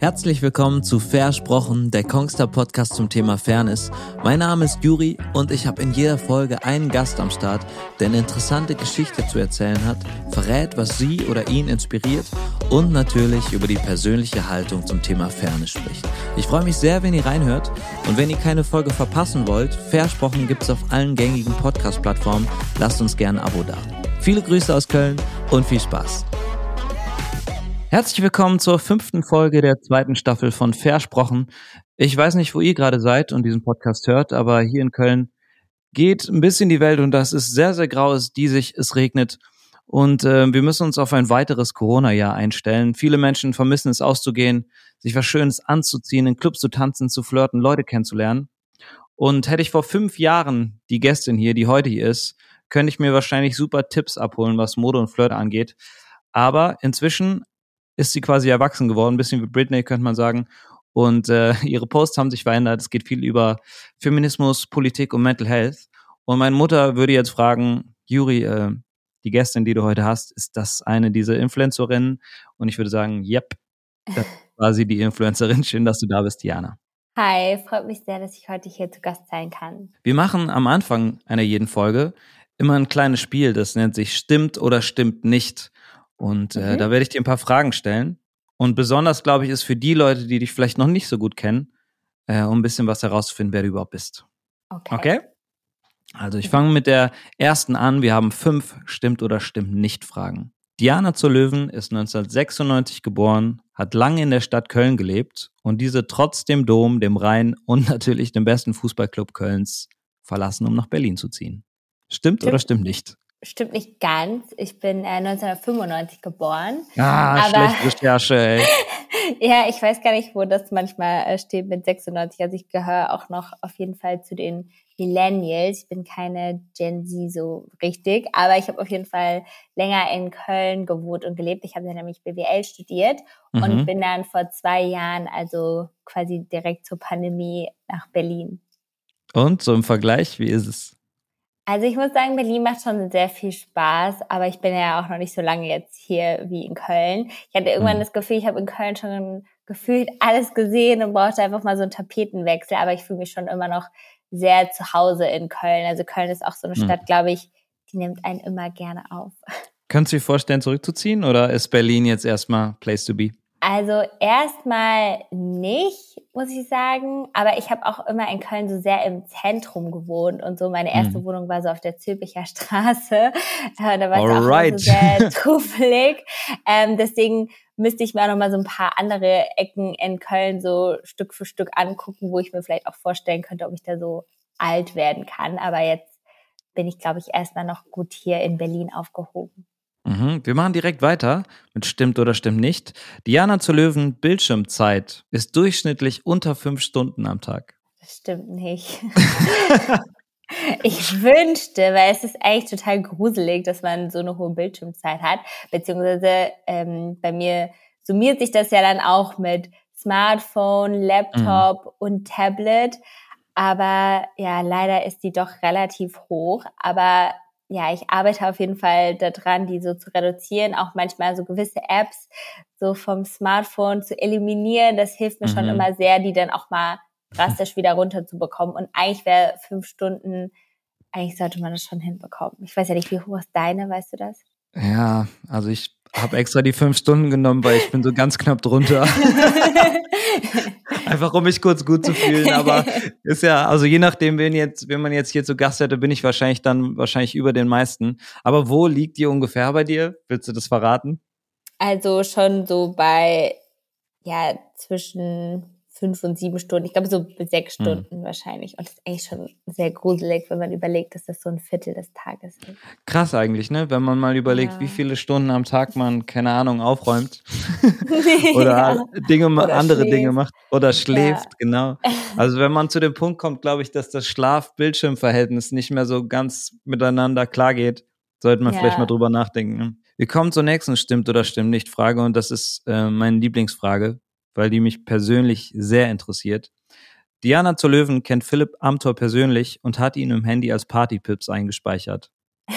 Herzlich willkommen zu Versprochen, der Kongster Podcast zum Thema Fairness. Mein Name ist Juri und ich habe in jeder Folge einen Gast am Start, der eine interessante Geschichte zu erzählen hat, verrät, was sie oder ihn inspiriert und natürlich über die persönliche Haltung zum Thema Fairness spricht. Ich freue mich sehr, wenn ihr reinhört und wenn ihr keine Folge verpassen wollt, Versprochen gibt's auf allen gängigen Podcast-Plattformen. Lasst uns gerne ein Abo da. Viele Grüße aus Köln und viel Spaß. Herzlich willkommen zur fünften Folge der zweiten Staffel von Versprochen. Ich weiß nicht, wo ihr gerade seid und diesen Podcast hört, aber hier in Köln geht ein bisschen die Welt und das ist sehr, sehr grau, es diesig, es regnet und äh, wir müssen uns auf ein weiteres Corona-Jahr einstellen. Viele Menschen vermissen es auszugehen, sich was Schönes anzuziehen, in Clubs zu tanzen, zu flirten, Leute kennenzulernen. Und hätte ich vor fünf Jahren die Gästin hier, die heute hier ist, könnte ich mir wahrscheinlich super Tipps abholen, was Mode und Flirt angeht. Aber inzwischen ist sie quasi erwachsen geworden, ein bisschen wie Britney, könnte man sagen. Und äh, ihre Posts haben sich verändert. Es geht viel über Feminismus, Politik und Mental Health. Und meine Mutter würde jetzt fragen, Juri, äh, die Gästin, die du heute hast, ist das eine dieser Influencerinnen? Und ich würde sagen, yep, das war sie die Influencerin. Schön, dass du da bist, Diana. Hi, freut mich sehr, dass ich heute hier zu Gast sein kann. Wir machen am Anfang einer jeden Folge immer ein kleines Spiel, das nennt sich Stimmt oder Stimmt nicht. Und äh, mhm. da werde ich dir ein paar Fragen stellen. Und besonders, glaube ich, ist für die Leute, die dich vielleicht noch nicht so gut kennen, äh, um ein bisschen was herauszufinden, wer du überhaupt bist. Okay. Okay? Also ich fange mit der ersten an. Wir haben fünf Stimmt oder Stimmt nicht Fragen. Diana zur Löwen ist 1996 geboren, hat lange in der Stadt Köln gelebt und diese trotz dem Dom, dem Rhein und natürlich dem besten Fußballclub Kölns verlassen, um nach Berlin zu ziehen. Stimmt, stimmt. oder stimmt nicht? Stimmt nicht ganz. Ich bin äh, 1995 geboren. Ah, aber, schlechte Recherche, ey. ja, ich weiß gar nicht, wo das manchmal äh, steht mit 96. Also ich gehöre auch noch auf jeden Fall zu den Millennials. Ich bin keine Gen Z so richtig, aber ich habe auf jeden Fall länger in Köln gewohnt und gelebt. Ich habe dann nämlich BWL studiert mhm. und bin dann vor zwei Jahren, also quasi direkt zur Pandemie, nach Berlin. Und so im Vergleich, wie ist es? Also ich muss sagen, Berlin macht schon sehr viel Spaß, aber ich bin ja auch noch nicht so lange jetzt hier wie in Köln. Ich hatte irgendwann mhm. das Gefühl, ich habe in Köln schon gefühlt alles gesehen und brauchte einfach mal so einen Tapetenwechsel, aber ich fühle mich schon immer noch sehr zu Hause in Köln. Also Köln ist auch so eine mhm. Stadt, glaube ich, die nimmt einen immer gerne auf. Könntest du dir vorstellen, zurückzuziehen oder ist Berlin jetzt erstmal Place to be? Also erstmal nicht, muss ich sagen. Aber ich habe auch immer in Köln so sehr im Zentrum gewohnt und so. Meine erste mhm. Wohnung war so auf der Zülpicher Straße. Äh, da war es auch so sehr trufelig. Ähm, deswegen müsste ich mir auch noch mal so ein paar andere Ecken in Köln so Stück für Stück angucken, wo ich mir vielleicht auch vorstellen könnte, ob ich da so alt werden kann. Aber jetzt bin ich, glaube ich, erstmal noch gut hier in Berlin aufgehoben. Mhm. Wir machen direkt weiter mit Stimmt oder Stimmt nicht. Diana zu Löwen, Bildschirmzeit ist durchschnittlich unter fünf Stunden am Tag. Das stimmt nicht. ich wünschte, weil es ist eigentlich total gruselig, dass man so eine hohe Bildschirmzeit hat. Beziehungsweise ähm, bei mir summiert sich das ja dann auch mit Smartphone, Laptop mhm. und Tablet. Aber ja, leider ist die doch relativ hoch. Aber ja, ich arbeite auf jeden Fall daran, die so zu reduzieren, auch manchmal so gewisse Apps so vom Smartphone zu eliminieren. Das hilft mir mhm. schon immer sehr, die dann auch mal drastisch wieder runterzubekommen. Und eigentlich wäre fünf Stunden, eigentlich sollte man das schon hinbekommen. Ich weiß ja nicht, wie hoch ist deine, weißt du das? Ja, also ich habe extra die fünf Stunden genommen, weil ich bin so ganz knapp drunter. Einfach um mich kurz gut zu fühlen. Aber ist ja, also je nachdem, wen jetzt, wenn man jetzt hier zu Gast hätte, bin ich wahrscheinlich dann wahrscheinlich über den meisten. Aber wo liegt die ungefähr bei dir? Willst du das verraten? Also schon so bei ja zwischen fünf und sieben Stunden. Ich glaube so sechs hm. Stunden hm. wahrscheinlich. Und das ist eigentlich schon sehr gruselig, wenn man überlegt, dass das so ein Viertel des Tages ist. Krass eigentlich, ne? Wenn man mal überlegt, ja. wie viele Stunden am Tag man, keine Ahnung, aufräumt. oder ja. Dinge, oder andere schläft. Dinge macht. Oder schläft, ja. genau. Also wenn man zu dem Punkt kommt, glaube ich, dass das Schlaf-Bildschirm-Verhältnis nicht mehr so ganz miteinander klar geht, sollte man vielleicht mal drüber nachdenken. Ne? Wir kommen zur nächsten Stimmt oder Stimmt nicht Frage und das ist äh, meine Lieblingsfrage weil die mich persönlich sehr interessiert. Diana zur Löwen kennt Philipp Amthor persönlich und hat ihn im Handy als Partypips eingespeichert.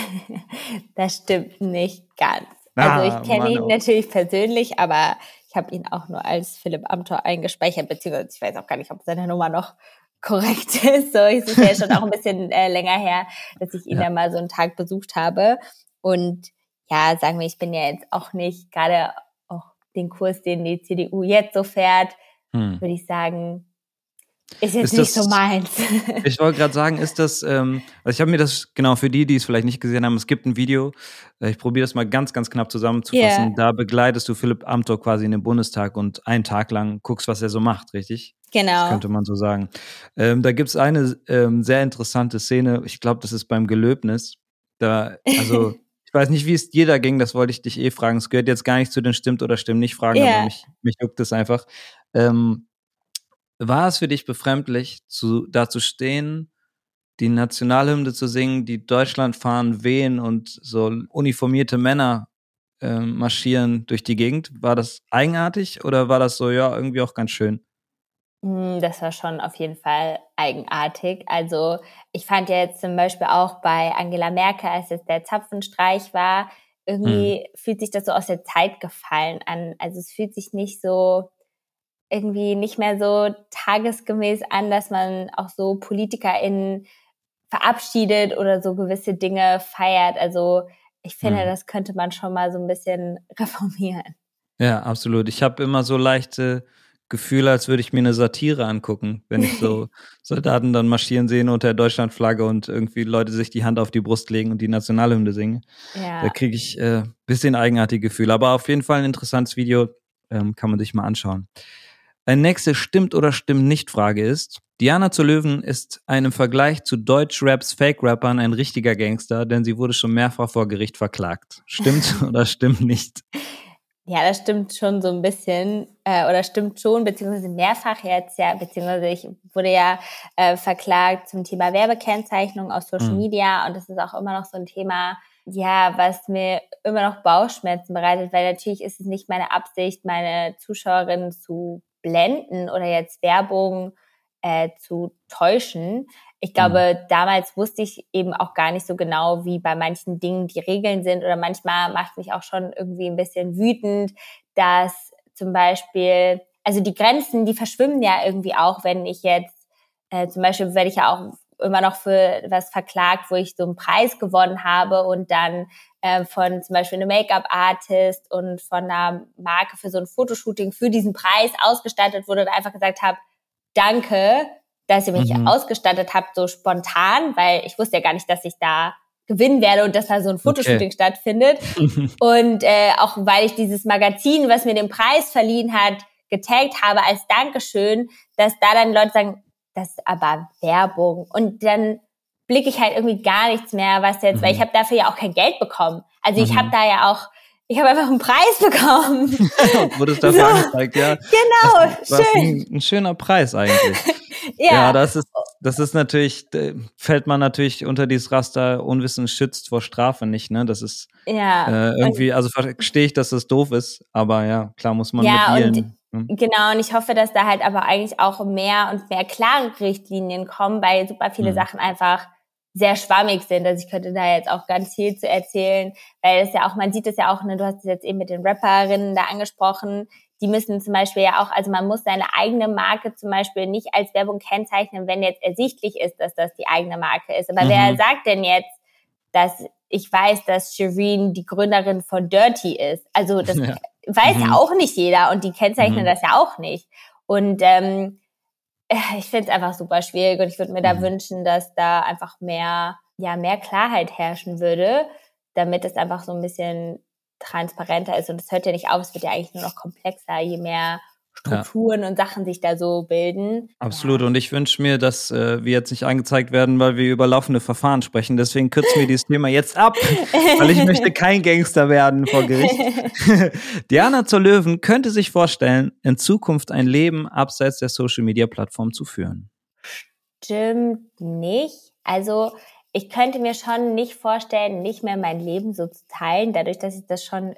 das stimmt nicht ganz. Ah, also ich kenne ihn natürlich persönlich, aber Ich habe ihn auch nur als Philipp Amthor eingespeichert, beziehungsweise ich weiß auch gar nicht, ob seine Nummer noch korrekt ist. So, es ist ja schon auch ein bisschen äh, länger her, dass ich ihn ja. da mal so einen Tag besucht habe. Und ja, sagen wir, ich bin ja jetzt auch nicht gerade auch den Kurs, den die CDU jetzt so fährt, hm. würde ich sagen, ist jetzt ist nicht das, so meins. ich wollte gerade sagen, ist das, ähm, also ich habe mir das, genau, für die, die es vielleicht nicht gesehen haben, es gibt ein Video, äh, ich probiere das mal ganz, ganz knapp zusammenzufassen. Yeah. Da begleitest du Philipp Amthor quasi in den Bundestag und einen Tag lang guckst, was er so macht, richtig? Genau. Das könnte man so sagen. Ähm, da gibt es eine ähm, sehr interessante Szene, ich glaube, das ist beim Gelöbnis. Da, also ich weiß nicht, wie es dir da ging, das wollte ich dich eh fragen. Es gehört jetzt gar nicht zu den Stimmt oder Stimmt nicht Fragen, yeah. aber mich, mich juckt es einfach. Ähm, war es für dich befremdlich, zu, da zu stehen, die Nationalhymne zu singen, die Deutschland fahren, wehen und so uniformierte Männer äh, marschieren durch die Gegend? War das eigenartig oder war das so, ja, irgendwie auch ganz schön? Hm, das war schon auf jeden Fall eigenartig. Also ich fand ja jetzt zum Beispiel auch bei Angela Merkel, als es der Zapfenstreich war, irgendwie hm. fühlt sich das so aus der Zeit gefallen an. Also es fühlt sich nicht so irgendwie nicht mehr so tagesgemäß an, dass man auch so PolitikerInnen verabschiedet oder so gewisse Dinge feiert. Also ich finde, mhm. das könnte man schon mal so ein bisschen reformieren. Ja, absolut. Ich habe immer so leichte Gefühle, als würde ich mir eine Satire angucken, wenn ich so Soldaten dann marschieren sehe unter der Deutschlandflagge und irgendwie Leute sich die Hand auf die Brust legen und die Nationalhymne singen. Ja. Da kriege ich äh, bisschen eigenartige Gefühle. Aber auf jeden Fall ein interessantes Video, ähm, kann man sich mal anschauen. Eine nächste Stimmt oder Stimmt nicht Frage ist, Diana zu Löwen ist einem Vergleich zu Deutschraps Fake-Rappern ein richtiger Gangster, denn sie wurde schon mehrfach vor Gericht verklagt. Stimmt oder stimmt nicht? Ja, das stimmt schon so ein bisschen äh, oder stimmt schon, beziehungsweise mehrfach jetzt, ja, beziehungsweise ich wurde ja äh, verklagt zum Thema Werbekennzeichnung auf Social mhm. Media und das ist auch immer noch so ein Thema, ja, was mir immer noch Bauchschmerzen bereitet, weil natürlich ist es nicht meine Absicht, meine Zuschauerinnen zu blenden oder jetzt Werbung äh, zu täuschen. Ich glaube, mhm. damals wusste ich eben auch gar nicht so genau, wie bei manchen Dingen die Regeln sind oder manchmal macht mich auch schon irgendwie ein bisschen wütend, dass zum Beispiel, also die Grenzen, die verschwimmen ja irgendwie auch, wenn ich jetzt, äh, zum Beispiel werde ich ja auch immer noch für was verklagt, wo ich so einen Preis gewonnen habe und dann äh, von zum Beispiel einem Make-up-Artist und von einer Marke für so ein Fotoshooting für diesen Preis ausgestattet wurde und einfach gesagt habe, danke, dass ihr mich mhm. ausgestattet habt, so spontan, weil ich wusste ja gar nicht, dass ich da gewinnen werde und dass da so ein Fotoshooting okay. stattfindet. und äh, auch weil ich dieses Magazin, was mir den Preis verliehen hat, getaggt habe als Dankeschön, dass da dann Leute sagen, das ist aber Werbung. Und dann blicke ich halt irgendwie gar nichts mehr, was jetzt, mhm. weil ich habe dafür ja auch kein Geld bekommen. Also ich mhm. habe da ja auch, ich habe einfach einen Preis bekommen. Wurde es dafür so, angezeigt, ja. Genau, das, das schön. Ein, ein, schöner Preis eigentlich. ja. ja, das ist, das ist natürlich, fällt man natürlich unter dieses Raster, Unwissen schützt vor Strafe nicht, ne? Das ist ja. äh, irgendwie, also verstehe ich, dass das doof ist, aber ja, klar muss man ja, mit. Mhm. Genau, und ich hoffe, dass da halt aber eigentlich auch mehr und mehr klare Richtlinien kommen, weil super viele mhm. Sachen einfach sehr schwammig sind. Also ich könnte da jetzt auch ganz viel zu erzählen, weil es ja auch, man sieht es ja auch, ne, du hast es jetzt eben mit den Rapperinnen da angesprochen, die müssen zum Beispiel ja auch, also man muss seine eigene Marke zum Beispiel nicht als Werbung kennzeichnen, wenn jetzt ersichtlich ist, dass das die eigene Marke ist. Aber mhm. wer sagt denn jetzt, dass ich weiß, dass Shireen die Gründerin von Dirty ist? Also das ja weiß mhm. ja auch nicht jeder und die kennzeichnen mhm. das ja auch nicht. Und ähm, äh, ich finde es einfach super schwierig und ich würde mir da mhm. wünschen, dass da einfach mehr, ja, mehr Klarheit herrschen würde, damit es einfach so ein bisschen transparenter ist. Und es hört ja nicht auf, es wird ja eigentlich nur noch komplexer, je mehr Strukturen ja. und Sachen sich da so bilden. Absolut. Und ich wünsche mir, dass äh, wir jetzt nicht angezeigt werden, weil wir über laufende Verfahren sprechen. Deswegen kürzen wir dieses Thema jetzt ab, weil ich möchte kein Gangster werden vor Gericht. Diana zur Löwen könnte sich vorstellen, in Zukunft ein Leben abseits der Social Media Plattform zu führen. Stimmt nicht. Also ich könnte mir schon nicht vorstellen, nicht mehr mein Leben so zu teilen, dadurch, dass ich das schon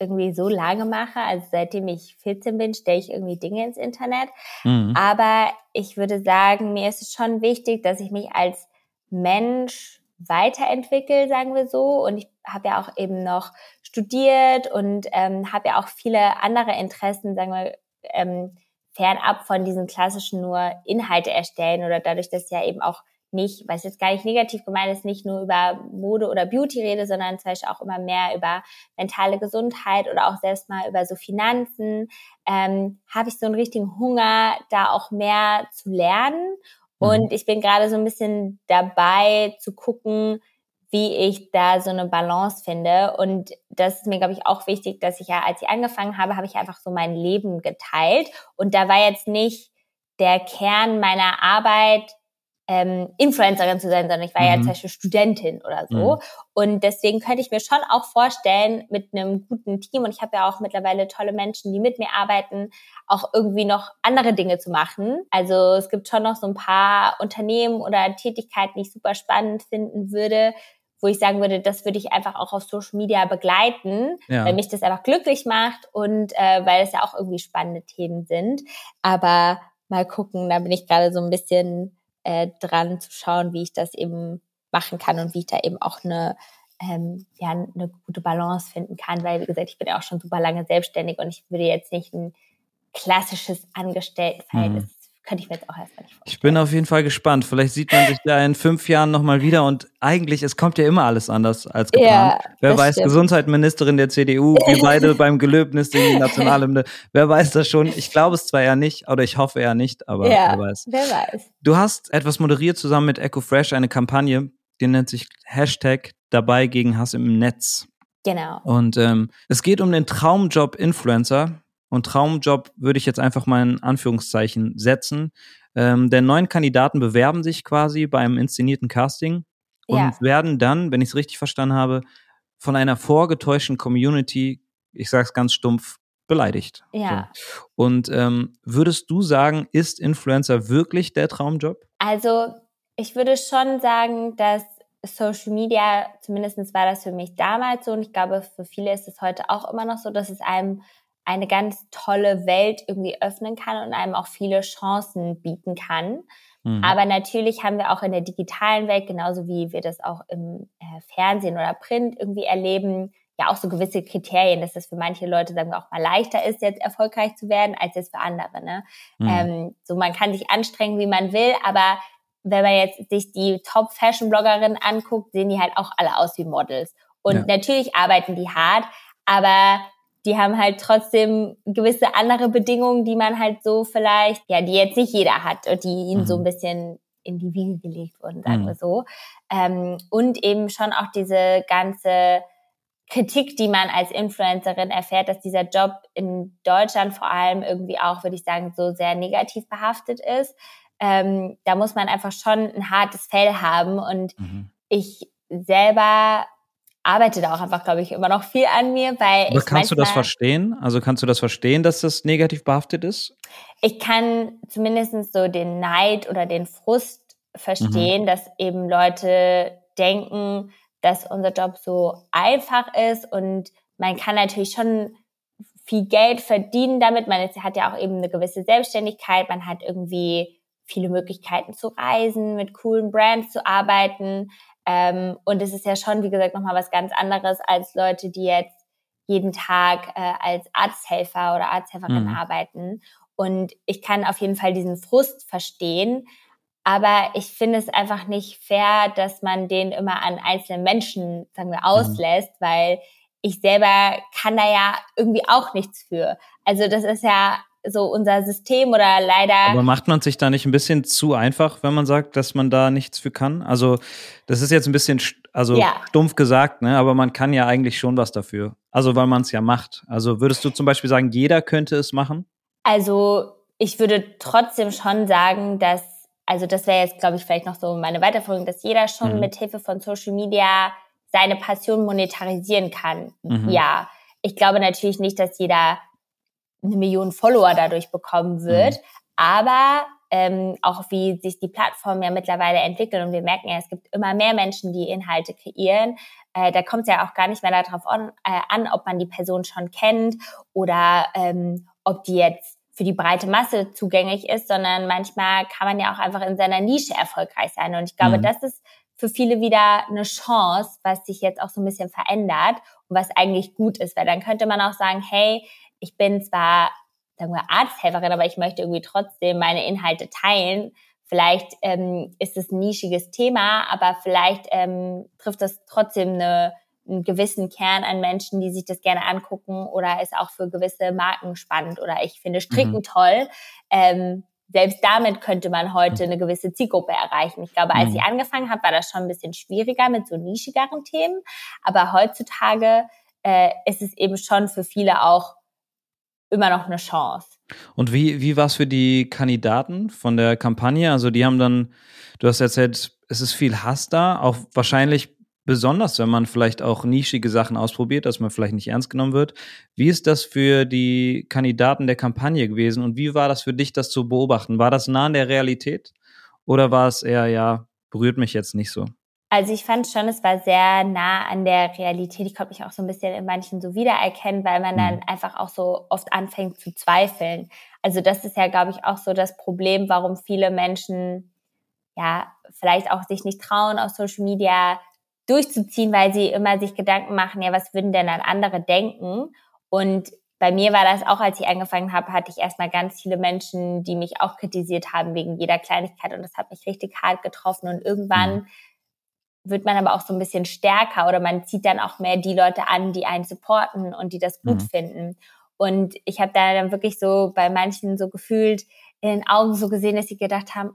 irgendwie so lange mache. Also seitdem ich 14 bin, stelle ich irgendwie Dinge ins Internet. Mhm. Aber ich würde sagen, mir ist es schon wichtig, dass ich mich als Mensch weiterentwickle, sagen wir so. Und ich habe ja auch eben noch studiert und ähm, habe ja auch viele andere Interessen, sagen wir, ähm, fernab von diesen klassischen nur Inhalte erstellen oder dadurch, dass ja eben auch nicht, was jetzt gar nicht negativ gemeint ist, nicht nur über Mode oder Beauty rede, sondern zum Beispiel auch immer mehr über mentale Gesundheit oder auch selbst mal über so Finanzen, ähm, habe ich so einen richtigen Hunger, da auch mehr zu lernen. Mhm. Und ich bin gerade so ein bisschen dabei zu gucken, wie ich da so eine Balance finde. Und das ist mir, glaube ich, auch wichtig, dass ich ja, als ich angefangen habe, habe ich einfach so mein Leben geteilt. Und da war jetzt nicht der Kern meiner Arbeit, ähm, Influencerin zu sein, sondern ich war mhm. ja zum Beispiel Studentin oder so. Mhm. Und deswegen könnte ich mir schon auch vorstellen, mit einem guten Team, und ich habe ja auch mittlerweile tolle Menschen, die mit mir arbeiten, auch irgendwie noch andere Dinge zu machen. Also es gibt schon noch so ein paar Unternehmen oder Tätigkeiten, die ich super spannend finden würde, wo ich sagen würde, das würde ich einfach auch auf Social Media begleiten, ja. weil mich das einfach glücklich macht und äh, weil es ja auch irgendwie spannende Themen sind. Aber mal gucken, da bin ich gerade so ein bisschen äh, dran zu schauen, wie ich das eben machen kann und wie ich da eben auch eine ähm, ja, eine gute Balance finden kann, weil wie gesagt, ich bin ja auch schon super lange selbstständig und ich würde jetzt nicht ein klassisches Angestelltenverhältnis mhm könnte ich mir jetzt auch erstmal nicht vorstellen. Ich bin auf jeden Fall gespannt. Vielleicht sieht man sich da in fünf Jahren nochmal wieder und eigentlich, es kommt ja immer alles anders als geplant. Ja, Wer weiß, stimmt. Gesundheitsministerin der CDU, wir beide beim Gelöbnis in die Nationalhymne. Wer weiß das schon? Ich glaube es zwar ja nicht, oder ich hoffe ja nicht, aber ja, wer weiß. Wer weiß. Du hast etwas moderiert zusammen mit EcoFresh, eine Kampagne, die nennt sich Hashtag dabei gegen Hass im Netz. Genau. Und ähm, es geht um den Traumjob Influencer. Und Traumjob würde ich jetzt einfach mal in Anführungszeichen setzen. Ähm, denn neun Kandidaten bewerben sich quasi bei einem inszenierten Casting und ja. werden dann, wenn ich es richtig verstanden habe, von einer vorgetäuschten Community, ich sage es ganz stumpf, beleidigt. Ja. So. Und ähm, würdest du sagen, ist Influencer wirklich der Traumjob? Also ich würde schon sagen, dass Social Media, zumindest war das für mich damals so und ich glaube, für viele ist es heute auch immer noch so, dass es einem eine ganz tolle Welt irgendwie öffnen kann und einem auch viele Chancen bieten kann. Mhm. Aber natürlich haben wir auch in der digitalen Welt, genauso wie wir das auch im äh, Fernsehen oder Print irgendwie erleben, ja auch so gewisse Kriterien, dass das für manche Leute, sagen wir, auch mal leichter ist, jetzt erfolgreich zu werden, als jetzt für andere. Ne? Mhm. Ähm, so man kann sich anstrengen, wie man will, aber wenn man jetzt sich die Top-Fashion-Bloggerinnen anguckt, sehen die halt auch alle aus wie Models. Und ja. natürlich arbeiten die hart, aber die haben halt trotzdem gewisse andere Bedingungen, die man halt so vielleicht, ja, die jetzt nicht jeder hat und die ihnen mhm. so ein bisschen in die Wiege gelegt wurden, sagen mhm. wir so. Ähm, und eben schon auch diese ganze Kritik, die man als Influencerin erfährt, dass dieser Job in Deutschland vor allem irgendwie auch, würde ich sagen, so sehr negativ behaftet ist. Ähm, da muss man einfach schon ein hartes Fell haben und mhm. ich selber arbeite da auch einfach, glaube ich, immer noch viel an mir, weil Aber kannst du das verstehen? Also kannst du das verstehen, dass das negativ behaftet ist? Ich kann zumindest so den Neid oder den Frust verstehen, mhm. dass eben Leute denken, dass unser Job so einfach ist und man kann natürlich schon viel Geld verdienen damit. Man hat ja auch eben eine gewisse Selbstständigkeit, man hat irgendwie viele Möglichkeiten zu reisen, mit coolen Brands zu arbeiten. Ähm, und es ist ja schon, wie gesagt, nochmal was ganz anderes als Leute, die jetzt jeden Tag äh, als Arzthelfer oder Arzthelferin mhm. arbeiten. Und ich kann auf jeden Fall diesen Frust verstehen. Aber ich finde es einfach nicht fair, dass man den immer an einzelne Menschen, sagen wir, mhm. auslässt, mhm. weil ich selber kann da ja irgendwie auch nichts für. Also das ist ja so unser System oder leider. Aber macht man sich da nicht ein bisschen zu einfach, wenn man sagt, dass man da nichts für kann? Also, das ist jetzt ein bisschen also ja. stumpf gesagt, ne? aber man kann ja eigentlich schon was dafür. Also, weil man es ja macht. Also, würdest du zum Beispiel sagen, jeder könnte es machen? Also, ich würde trotzdem schon sagen, dass, also, das wäre jetzt, glaube ich, vielleicht noch so meine Weiterführung, dass jeder schon mhm. mit Hilfe von Social Media seine Passion monetarisieren kann. Mhm. Ja. Ich glaube natürlich nicht, dass jeder eine Million Follower dadurch bekommen wird. Mhm. Aber ähm, auch wie sich die Plattformen ja mittlerweile entwickeln und wir merken ja, es gibt immer mehr Menschen, die Inhalte kreieren. Äh, da kommt es ja auch gar nicht mehr darauf on, äh, an, ob man die Person schon kennt oder ähm, ob die jetzt für die breite Masse zugänglich ist, sondern manchmal kann man ja auch einfach in seiner Nische erfolgreich sein. Und ich glaube, mhm. das ist für viele wieder eine Chance, was sich jetzt auch so ein bisschen verändert was eigentlich gut ist, weil dann könnte man auch sagen, hey, ich bin zwar, sagen wir, Arzthelferin, aber ich möchte irgendwie trotzdem meine Inhalte teilen. Vielleicht ähm, ist es ein nischiges Thema, aber vielleicht ähm, trifft das trotzdem eine, einen gewissen Kern an Menschen, die sich das gerne angucken oder ist auch für gewisse Marken spannend oder ich finde Stricken mhm. toll. Ähm, selbst damit könnte man heute eine gewisse Zielgruppe erreichen. Ich glaube, als mhm. ich angefangen habe, war das schon ein bisschen schwieriger mit so nischigeren Themen. Aber heutzutage äh, ist es eben schon für viele auch immer noch eine Chance. Und wie, wie war es für die Kandidaten von der Kampagne? Also die haben dann, du hast erzählt, es ist viel Hass da, auch wahrscheinlich besonders, wenn man vielleicht auch nischige Sachen ausprobiert, dass man vielleicht nicht ernst genommen wird. Wie ist das für die Kandidaten der Kampagne gewesen und wie war das für dich, das zu beobachten? War das nah an der Realität oder war es eher, ja, berührt mich jetzt nicht so? Also ich fand schon, es war sehr nah an der Realität. Ich konnte mich auch so ein bisschen in manchen so wiedererkennen, weil man dann mhm. einfach auch so oft anfängt zu zweifeln. Also das ist ja, glaube ich, auch so das Problem, warum viele Menschen ja vielleicht auch sich nicht trauen, auf Social Media durchzuziehen, weil sie immer sich Gedanken machen, ja, was würden denn dann andere denken? Und bei mir war das auch, als ich angefangen habe, hatte ich erstmal ganz viele Menschen, die mich auch kritisiert haben wegen jeder Kleinigkeit und das hat mich richtig hart getroffen und irgendwann mhm. Wird man aber auch so ein bisschen stärker oder man zieht dann auch mehr die Leute an, die einen supporten und die das gut mhm. finden. Und ich habe da dann wirklich so bei manchen so gefühlt in den Augen so gesehen, dass sie gedacht haben,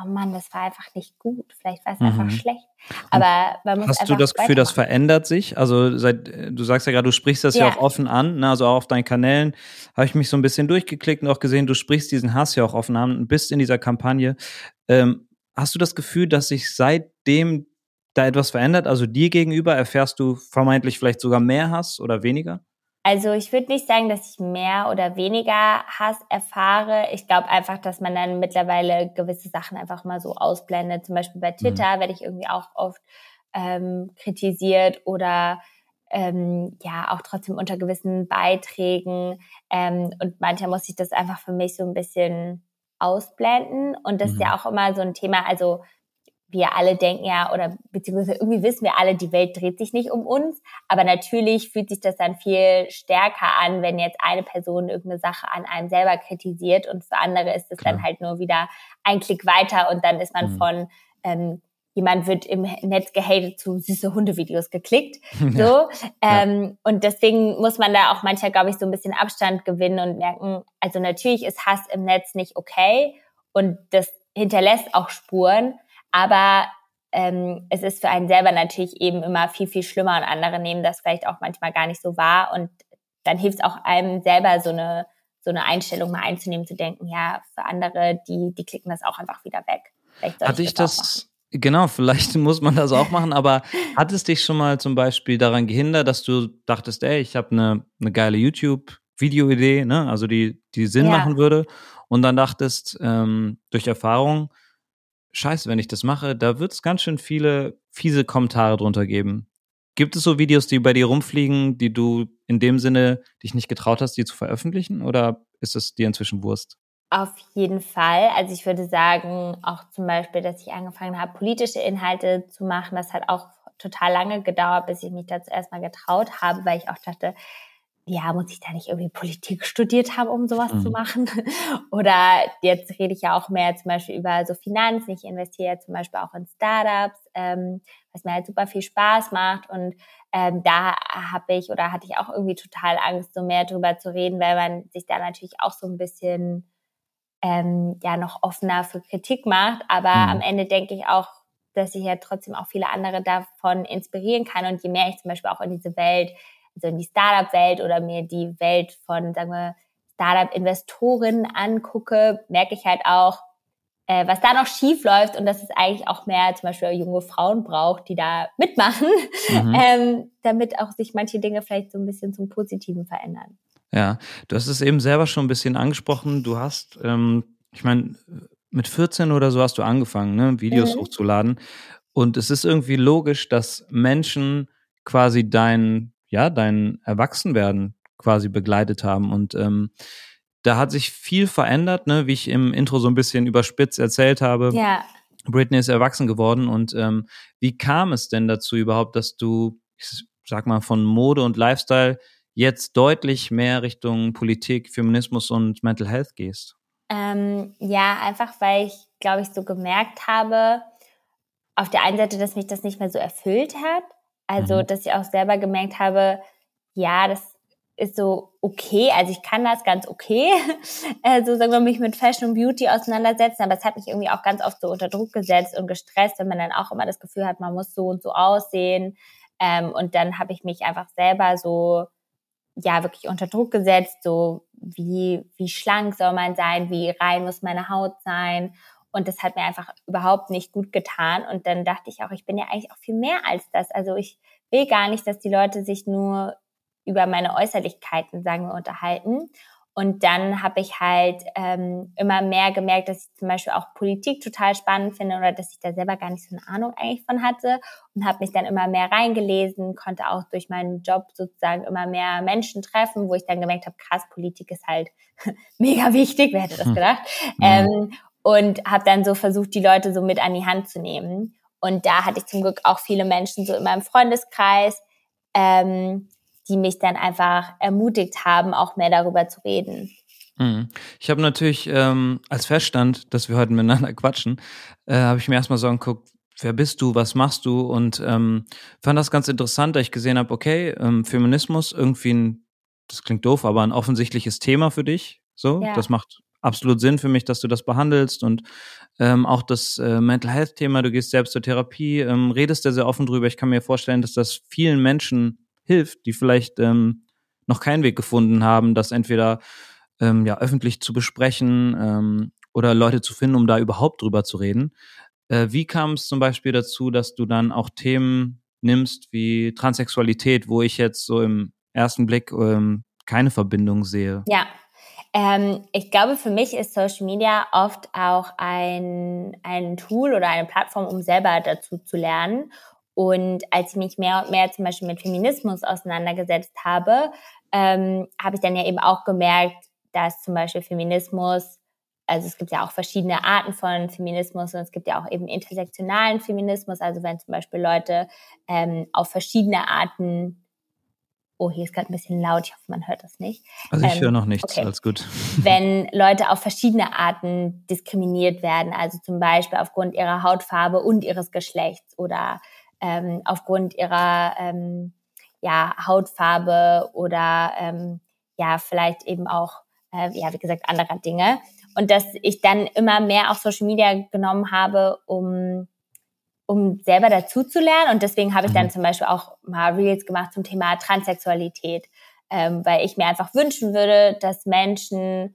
oh Mann, das war einfach nicht gut. Vielleicht war es mhm. einfach schlecht. Aber man muss Hast du das Gefühl, das verändert sich? Also seit, du sagst ja gerade, du sprichst das ja, ja auch offen an, ne? also auch auf deinen Kanälen habe ich mich so ein bisschen durchgeklickt und auch gesehen, du sprichst diesen Hass ja auch offen an und bist in dieser Kampagne. Ähm, hast du das Gefühl, dass sich seitdem da etwas verändert? Also dir gegenüber erfährst du vermeintlich vielleicht sogar mehr Hass oder weniger? Also ich würde nicht sagen, dass ich mehr oder weniger Hass erfahre. Ich glaube einfach, dass man dann mittlerweile gewisse Sachen einfach mal so ausblendet. Zum Beispiel bei Twitter mhm. werde ich irgendwie auch oft ähm, kritisiert oder ähm, ja auch trotzdem unter gewissen Beiträgen. Ähm, und manchmal muss ich das einfach für mich so ein bisschen ausblenden. Und das mhm. ist ja mhm. auch immer so ein Thema. Also wir alle denken ja, oder beziehungsweise irgendwie wissen wir alle, die Welt dreht sich nicht um uns. Aber natürlich fühlt sich das dann viel stärker an, wenn jetzt eine Person irgendeine Sache an einem selber kritisiert und für andere ist es dann halt nur wieder ein Klick weiter und dann ist man mhm. von ähm, jemand wird im Netz gehatet zu süße Hundevideos geklickt. So. Ähm, und deswegen muss man da auch manchmal, glaube ich, so ein bisschen Abstand gewinnen und merken, also natürlich ist Hass im Netz nicht okay und das hinterlässt auch Spuren. Aber ähm, es ist für einen selber natürlich eben immer viel, viel schlimmer und andere nehmen das vielleicht auch manchmal gar nicht so wahr. Und dann hilft es auch einem selber so eine, so eine Einstellung mal einzunehmen, zu denken, ja, für andere, die, die klicken das auch einfach wieder weg. Vielleicht Hatte ich, ich das, das Genau, vielleicht muss man das auch machen, aber hat es dich schon mal zum Beispiel daran gehindert, dass du dachtest, ey, ich habe eine, eine geile YouTube-Video-Idee, ne? also die, die Sinn ja. machen würde und dann dachtest, ähm, durch Erfahrung, scheiße, wenn ich das mache, da wird es ganz schön viele fiese Kommentare drunter geben. Gibt es so Videos, die bei dir rumfliegen, die du in dem Sinne dich nicht getraut hast, die zu veröffentlichen? Oder ist es dir inzwischen Wurst? Auf jeden Fall. Also ich würde sagen, auch zum Beispiel, dass ich angefangen habe, politische Inhalte zu machen. Das hat auch total lange gedauert, bis ich mich dazu erstmal getraut habe, weil ich auch dachte, ja, muss ich da nicht irgendwie Politik studiert haben, um sowas mhm. zu machen? Oder jetzt rede ich ja auch mehr zum Beispiel über so Finanzen. Ich investiere ja zum Beispiel auch in Startups, ähm, was mir halt super viel Spaß macht. Und ähm, da habe ich oder hatte ich auch irgendwie total Angst, so mehr drüber zu reden, weil man sich da natürlich auch so ein bisschen ähm, ja noch offener für Kritik macht. Aber mhm. am Ende denke ich auch, dass ich ja trotzdem auch viele andere davon inspirieren kann. Und je mehr ich zum Beispiel auch in diese Welt also in die Startup-Welt oder mir die Welt von, sagen wir, Startup-Investoren angucke, merke ich halt auch, äh, was da noch schief läuft und dass es eigentlich auch mehr zum Beispiel junge Frauen braucht, die da mitmachen, mhm. ähm, damit auch sich manche Dinge vielleicht so ein bisschen zum Positiven verändern. Ja, du hast es eben selber schon ein bisschen angesprochen. Du hast, ähm, ich meine, mit 14 oder so hast du angefangen, ne, Videos mhm. hochzuladen. Und es ist irgendwie logisch, dass Menschen quasi dein ja, dein Erwachsenwerden quasi begleitet haben. Und ähm, da hat sich viel verändert, ne, wie ich im Intro so ein bisschen überspitzt erzählt habe. Ja. Britney ist erwachsen geworden und ähm, wie kam es denn dazu überhaupt, dass du, sag mal, von Mode und Lifestyle jetzt deutlich mehr Richtung Politik, Feminismus und Mental Health gehst? Ähm, ja, einfach weil ich, glaube ich, so gemerkt habe, auf der einen Seite, dass mich das nicht mehr so erfüllt hat. Also, mhm. dass ich auch selber gemerkt habe, ja, das ist so okay, also ich kann das ganz okay, äh, so sagen wir mich mit Fashion und Beauty auseinandersetzen, aber es hat mich irgendwie auch ganz oft so unter Druck gesetzt und gestresst, wenn man dann auch immer das Gefühl hat, man muss so und so aussehen. Ähm, und dann habe ich mich einfach selber so ja wirklich unter Druck gesetzt, so wie, wie schlank soll man sein, wie rein muss meine Haut sein. Und das hat mir einfach überhaupt nicht gut getan. Und dann dachte ich auch, ich bin ja eigentlich auch viel mehr als das. Also ich will gar nicht, dass die Leute sich nur über meine Äußerlichkeiten, sagen wir, unterhalten. Und dann habe ich halt ähm, immer mehr gemerkt, dass ich zum Beispiel auch Politik total spannend finde oder dass ich da selber gar nicht so eine Ahnung eigentlich von hatte und habe mich dann immer mehr reingelesen, konnte auch durch meinen Job sozusagen immer mehr Menschen treffen, wo ich dann gemerkt habe, krass, Politik ist halt mega wichtig, wer hätte das hm. gedacht? Mhm. Ähm, und habe dann so versucht, die Leute so mit an die Hand zu nehmen. Und da hatte ich zum Glück auch viele Menschen so in meinem Freundeskreis, ähm, die mich dann einfach ermutigt haben, auch mehr darüber zu reden. Mhm. Ich habe natürlich ähm, als Feststand, dass wir heute miteinander quatschen, äh, habe ich mir erstmal so angeguckt, wer bist du, was machst du und ähm, fand das ganz interessant, da ich gesehen habe, okay, ähm, Feminismus irgendwie ein, das klingt doof, aber ein offensichtliches Thema für dich. So, ja. das macht absolut Sinn für mich, dass du das behandelst und ähm, auch das äh, Mental Health Thema, du gehst selbst zur Therapie, ähm, redest da sehr offen drüber. Ich kann mir vorstellen, dass das vielen Menschen hilft, die vielleicht ähm, noch keinen Weg gefunden haben, das entweder ähm, ja öffentlich zu besprechen ähm, oder Leute zu finden, um da überhaupt drüber zu reden. Äh, wie kam es zum Beispiel dazu, dass du dann auch Themen nimmst wie Transsexualität, wo ich jetzt so im ersten Blick ähm, keine Verbindung sehe? Ja, ähm, ich glaube, für mich ist Social Media oft auch ein, ein Tool oder eine Plattform, um selber dazu zu lernen. Und als ich mich mehr und mehr zum Beispiel mit Feminismus auseinandergesetzt habe, ähm, habe ich dann ja eben auch gemerkt, dass zum Beispiel Feminismus, also es gibt ja auch verschiedene Arten von Feminismus und es gibt ja auch eben intersektionalen Feminismus, also wenn zum Beispiel Leute ähm, auf verschiedene Arten Oh, hier ist gerade ein bisschen laut. Ich hoffe, man hört das nicht. Also ich ähm, höre noch nichts. Okay. Alles gut. Wenn Leute auf verschiedene Arten diskriminiert werden, also zum Beispiel aufgrund ihrer Hautfarbe und ihres Geschlechts oder ähm, aufgrund ihrer ähm, ja, Hautfarbe oder ähm, ja, vielleicht eben auch, äh, ja, wie gesagt, anderer Dinge. Und dass ich dann immer mehr auf Social Media genommen habe, um, um selber dazu zu lernen. Und deswegen habe ich dann mhm. zum Beispiel auch mal Reels gemacht zum Thema Transsexualität, ähm, weil ich mir einfach wünschen würde, dass Menschen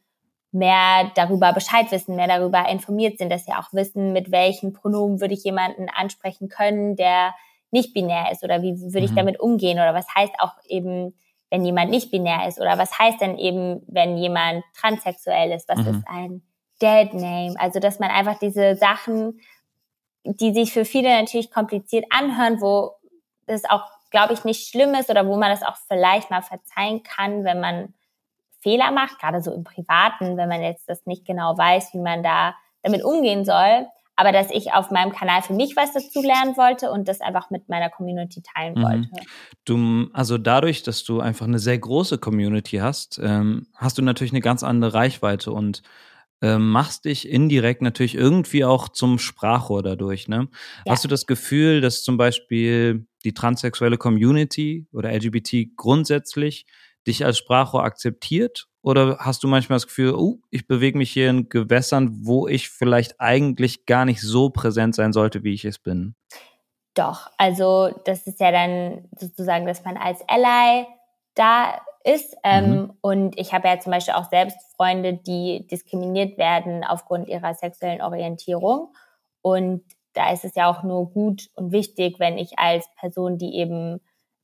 mehr darüber Bescheid wissen, mehr darüber informiert sind, dass sie auch wissen, mit welchen Pronomen würde ich jemanden ansprechen können, der nicht binär ist oder wie würde ich mhm. damit umgehen oder was heißt auch eben, wenn jemand nicht binär ist oder was heißt denn eben, wenn jemand transsexuell ist, was mhm. ist ein Dead Name? Also, dass man einfach diese Sachen, die sich für viele natürlich kompliziert anhören, wo das auch, glaube ich, nicht schlimm ist oder wo man das auch vielleicht mal verzeihen kann, wenn man Fehler macht, gerade so im Privaten, wenn man jetzt das nicht genau weiß, wie man da damit umgehen soll. Aber dass ich auf meinem Kanal für mich was dazu lernen wollte und das einfach mit meiner Community teilen mhm. wollte. Du, also dadurch, dass du einfach eine sehr große Community hast, ähm, hast du natürlich eine ganz andere Reichweite und ähm, machst dich indirekt natürlich irgendwie auch zum Sprachrohr dadurch. Ne? Ja. Hast du das Gefühl, dass zum Beispiel die transsexuelle Community oder LGBT grundsätzlich dich als Sprachrohr akzeptiert? Oder hast du manchmal das Gefühl, oh, ich bewege mich hier in Gewässern, wo ich vielleicht eigentlich gar nicht so präsent sein sollte, wie ich es bin? Doch, also das ist ja dann sozusagen, dass man als Ally da ist. Ähm, mhm. Und ich habe ja zum Beispiel auch selbst Freunde, die diskriminiert werden aufgrund ihrer sexuellen Orientierung. Und da ist es ja auch nur gut und wichtig, wenn ich als Person, die eben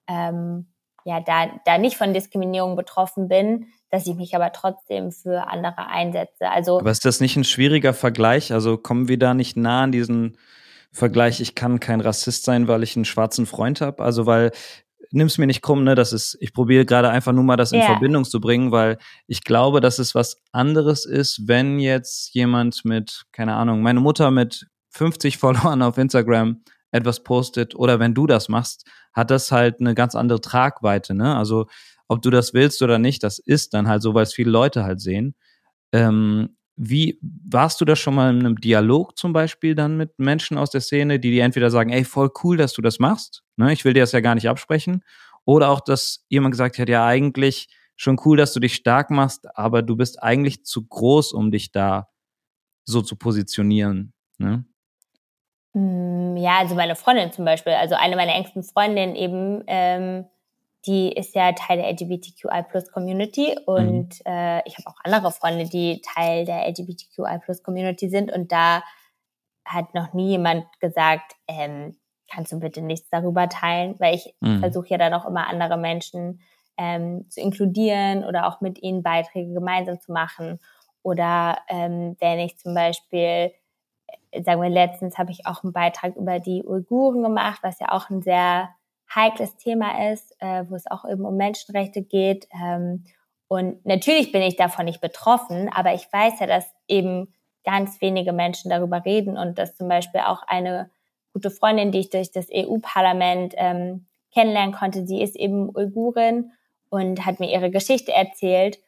ähm, ja da, da nicht von Diskriminierung betroffen bin, dass ich mich aber trotzdem für andere einsetze. Also aber ist das nicht ein schwieriger Vergleich? Also kommen wir da nicht nah an diesen Vergleich, ich kann kein Rassist sein, weil ich einen schwarzen Freund habe? Also weil nimm's mir nicht krumm, ne? Das ist, ich probiere gerade einfach nur mal das in yeah. Verbindung zu bringen, weil ich glaube, dass es was anderes ist, wenn jetzt jemand mit, keine Ahnung, meine Mutter mit 50 Followern auf Instagram etwas postet oder wenn du das machst, hat das halt eine ganz andere Tragweite. Ne? Also ob du das willst oder nicht, das ist dann halt so, weil es viele Leute halt sehen. Ähm, wie warst du da schon mal in einem Dialog zum Beispiel dann mit Menschen aus der Szene, die dir entweder sagen, ey, voll cool, dass du das machst, ne? ich will dir das ja gar nicht absprechen, oder auch, dass jemand gesagt hat, ja, eigentlich schon cool, dass du dich stark machst, aber du bist eigentlich zu groß, um dich da so zu positionieren. Ne? Mm, ja, also meine Freundin zum Beispiel, also eine meiner engsten Freundinnen eben, ähm, die ist ja Teil der LGBTQI Plus Community und mhm. äh, ich habe auch andere Freunde, die Teil der LGBTQI Plus Community sind und da hat noch nie jemand gesagt, ähm, kannst du bitte nichts darüber teilen, weil ich mhm. versuche ja dann auch immer andere Menschen ähm, zu inkludieren oder auch mit ihnen Beiträge gemeinsam zu machen. Oder ähm, wenn ich zum Beispiel, äh, sagen wir letztens, habe ich auch einen Beitrag über die Uiguren gemacht, was ja auch ein sehr heikles Thema ist, äh, wo es auch eben um Menschenrechte geht. Ähm, und natürlich bin ich davon nicht betroffen, aber ich weiß ja, dass eben ganz wenige Menschen darüber reden und dass zum Beispiel auch eine gute Freundin, die ich durch das EU-Parlament ähm, kennenlernen konnte, sie ist eben Uigurin und hat mir ihre Geschichte erzählt.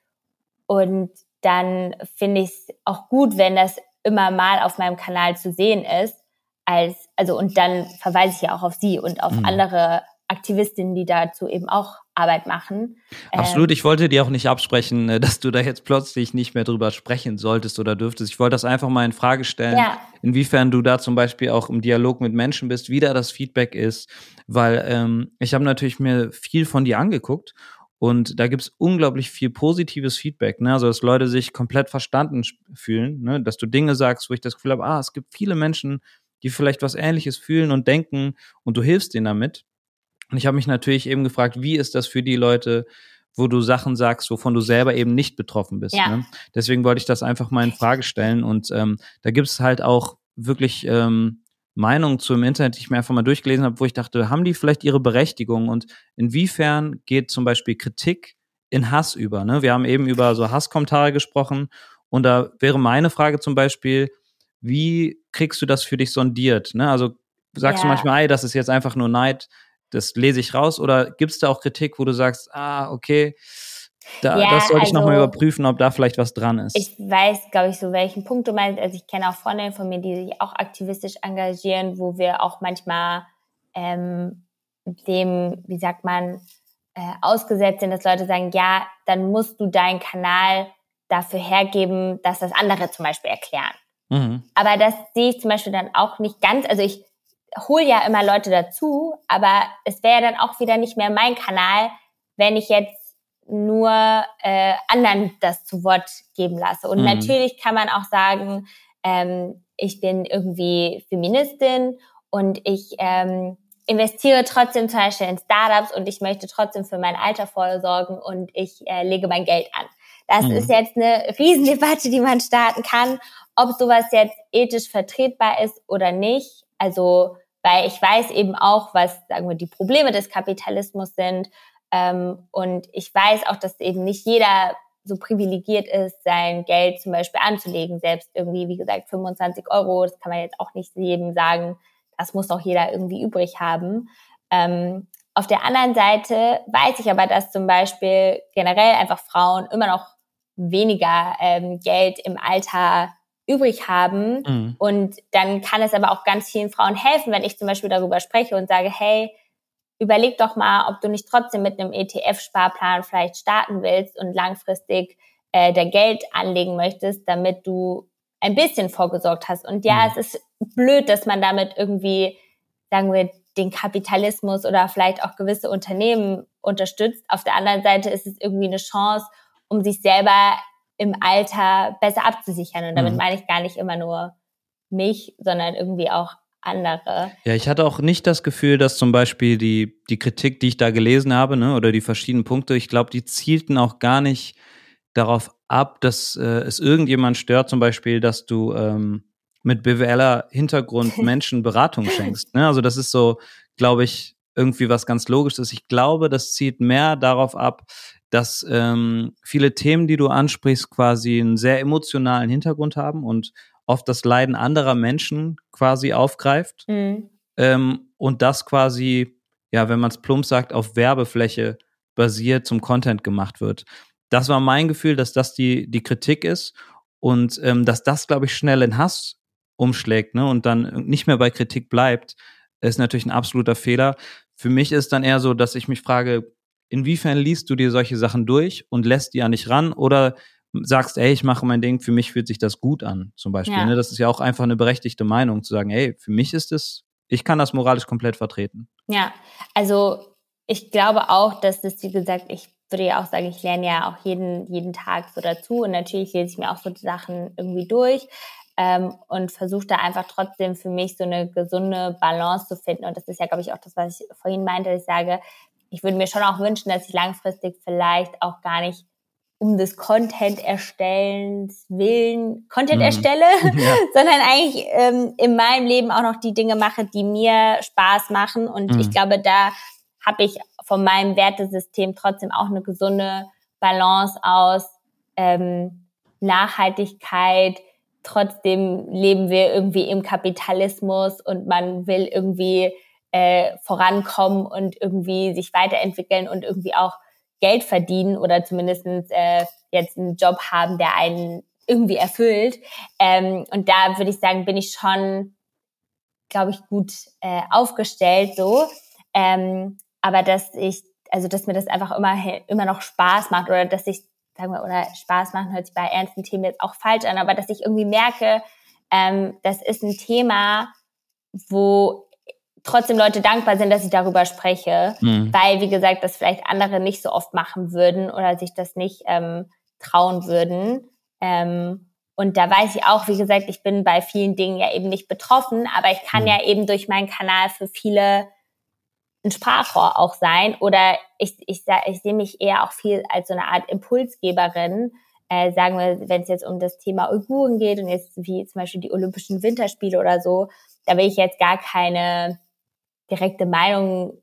Und dann finde ich es auch gut, wenn das immer mal auf meinem Kanal zu sehen ist. Als, also, und dann verweise ich ja auch auf sie und auf mhm. andere Aktivistinnen, die dazu eben auch Arbeit machen. Absolut, ähm, ich wollte dir auch nicht absprechen, äh, dass du da jetzt plötzlich nicht mehr drüber sprechen solltest oder dürftest. Ich wollte das einfach mal in Frage stellen, ja. inwiefern du da zum Beispiel auch im Dialog mit Menschen bist, wie da das Feedback ist, weil ähm, ich habe natürlich mir viel von dir angeguckt und da gibt's unglaublich viel positives Feedback, ne? Also dass Leute sich komplett verstanden fühlen, ne? dass du Dinge sagst, wo ich das Gefühl habe, ah, es gibt viele Menschen, die vielleicht was Ähnliches fühlen und denken und du hilfst denen damit. Und ich habe mich natürlich eben gefragt, wie ist das für die Leute, wo du Sachen sagst, wovon du selber eben nicht betroffen bist. Ja. Ne? Deswegen wollte ich das einfach mal in Frage stellen. Und ähm, da gibt es halt auch wirklich ähm, Meinungen zu im Internet, die ich mir einfach mal durchgelesen habe, wo ich dachte, haben die vielleicht ihre Berechtigung und inwiefern geht zum Beispiel Kritik in Hass über? Ne? Wir haben eben über so Hasskommentare gesprochen und da wäre meine Frage zum Beispiel, wie kriegst du das für dich sondiert? Ne? Also sagst ja. du manchmal, ey, das ist jetzt einfach nur Neid, das lese ich raus? Oder gibt es da auch Kritik, wo du sagst, ah, okay, da, ja, das sollte also, ich nochmal überprüfen, ob da vielleicht was dran ist. Ich weiß, glaube ich, so welchen Punkt du meinst. Also ich kenne auch Freunde von mir, die sich auch aktivistisch engagieren, wo wir auch manchmal ähm, dem, wie sagt man, äh, ausgesetzt sind, dass Leute sagen, ja, dann musst du deinen Kanal dafür hergeben, dass das andere zum Beispiel erklären. Mhm. Aber das sehe ich zum Beispiel dann auch nicht ganz. Also ich hole ja immer Leute dazu, aber es wäre dann auch wieder nicht mehr mein Kanal, wenn ich jetzt nur äh, anderen das zu Wort geben lasse. Und mhm. natürlich kann man auch sagen, ähm, ich bin irgendwie Feministin und ich ähm, investiere trotzdem zum Beispiel in Startups und ich möchte trotzdem für mein Alter vorsorgen und ich äh, lege mein Geld an. Das mhm. ist jetzt eine Riesendebatte, die man starten kann, ob sowas jetzt ethisch vertretbar ist oder nicht. Also weil ich weiß eben auch, was, sagen wir, die Probleme des Kapitalismus sind. Ähm, und ich weiß auch, dass eben nicht jeder so privilegiert ist, sein Geld zum Beispiel anzulegen. Selbst irgendwie, wie gesagt, 25 Euro, das kann man jetzt auch nicht jedem sagen, das muss doch jeder irgendwie übrig haben. Ähm, auf der anderen Seite weiß ich aber, dass zum Beispiel generell einfach Frauen immer noch weniger ähm, Geld im Alter übrig haben. Mhm. Und dann kann es aber auch ganz vielen Frauen helfen, wenn ich zum Beispiel darüber spreche und sage, hey, überleg doch mal, ob du nicht trotzdem mit einem ETF-Sparplan vielleicht starten willst und langfristig äh, dein Geld anlegen möchtest, damit du ein bisschen vorgesorgt hast. Und ja, mhm. es ist blöd, dass man damit irgendwie, sagen wir, den Kapitalismus oder vielleicht auch gewisse Unternehmen unterstützt. Auf der anderen Seite ist es irgendwie eine Chance, um sich selber im Alter besser abzusichern. Und damit mhm. meine ich gar nicht immer nur mich, sondern irgendwie auch andere. Ja, ich hatte auch nicht das Gefühl, dass zum Beispiel die, die Kritik, die ich da gelesen habe, ne, oder die verschiedenen Punkte, ich glaube, die zielten auch gar nicht darauf ab, dass äh, es irgendjemand stört, zum Beispiel, dass du ähm, mit BWLer Hintergrund Menschen Beratung schenkst. Ne? Also das ist so, glaube ich, irgendwie was ganz Logisches. Ich glaube, das zielt mehr darauf ab, dass ähm, viele Themen, die du ansprichst, quasi einen sehr emotionalen Hintergrund haben und oft das Leiden anderer Menschen quasi aufgreift. Mhm. ähm, und das quasi, ja, wenn man es plump sagt, auf Werbefläche basiert zum Content gemacht wird. Das war mein Gefühl, dass das die, die Kritik ist und ähm, dass das, glaube ich, schnell in Hass umschlägt ne, und dann nicht mehr bei Kritik bleibt, ist natürlich ein absoluter Fehler. Für mich ist dann eher so, dass ich mich frage, inwiefern liest du dir solche Sachen durch und lässt die ja nicht ran oder sagst, ey, ich mache mein Ding, für mich fühlt sich das gut an, zum Beispiel. Ja. Ne? Das ist ja auch einfach eine berechtigte Meinung, zu sagen, ey, für mich ist es, ich kann das moralisch komplett vertreten. Ja, also ich glaube auch, dass das, wie gesagt, ich würde ja auch sagen, ich lerne ja auch jeden, jeden Tag so dazu und natürlich lese ich mir auch so Sachen irgendwie durch ähm, und versuche da einfach trotzdem für mich so eine gesunde Balance zu finden. Und das ist ja, glaube ich, auch das, was ich vorhin meinte, dass ich sage, ich würde mir schon auch wünschen, dass ich langfristig vielleicht auch gar nicht um des Content erstellens willen Content mhm. erstelle, ja. sondern eigentlich ähm, in meinem Leben auch noch die Dinge mache, die mir Spaß machen. Und mhm. ich glaube, da habe ich von meinem Wertesystem trotzdem auch eine gesunde Balance aus ähm, Nachhaltigkeit. Trotzdem leben wir irgendwie im Kapitalismus und man will irgendwie äh, vorankommen und irgendwie sich weiterentwickeln und irgendwie auch Geld verdienen oder zumindest äh, jetzt einen Job haben, der einen irgendwie erfüllt. Ähm, und da würde ich sagen, bin ich schon, glaube ich, gut äh, aufgestellt so. Ähm, aber dass ich, also dass mir das einfach immer, immer noch Spaß macht oder dass ich, sagen wir, oder Spaß machen hört sich bei ernsten Themen jetzt auch falsch an, aber dass ich irgendwie merke, ähm, das ist ein Thema, wo trotzdem Leute dankbar sind, dass ich darüber spreche, mhm. weil, wie gesagt, das vielleicht andere nicht so oft machen würden oder sich das nicht ähm, trauen würden. Ähm, und da weiß ich auch, wie gesagt, ich bin bei vielen Dingen ja eben nicht betroffen, aber ich kann mhm. ja eben durch meinen Kanal für viele ein Sprachrohr auch sein oder ich, ich, ich sehe mich eher auch viel als so eine Art Impulsgeberin, äh, sagen wir, wenn es jetzt um das Thema Uiguren geht und jetzt wie zum Beispiel die Olympischen Winterspiele oder so, da will ich jetzt gar keine direkte Meinung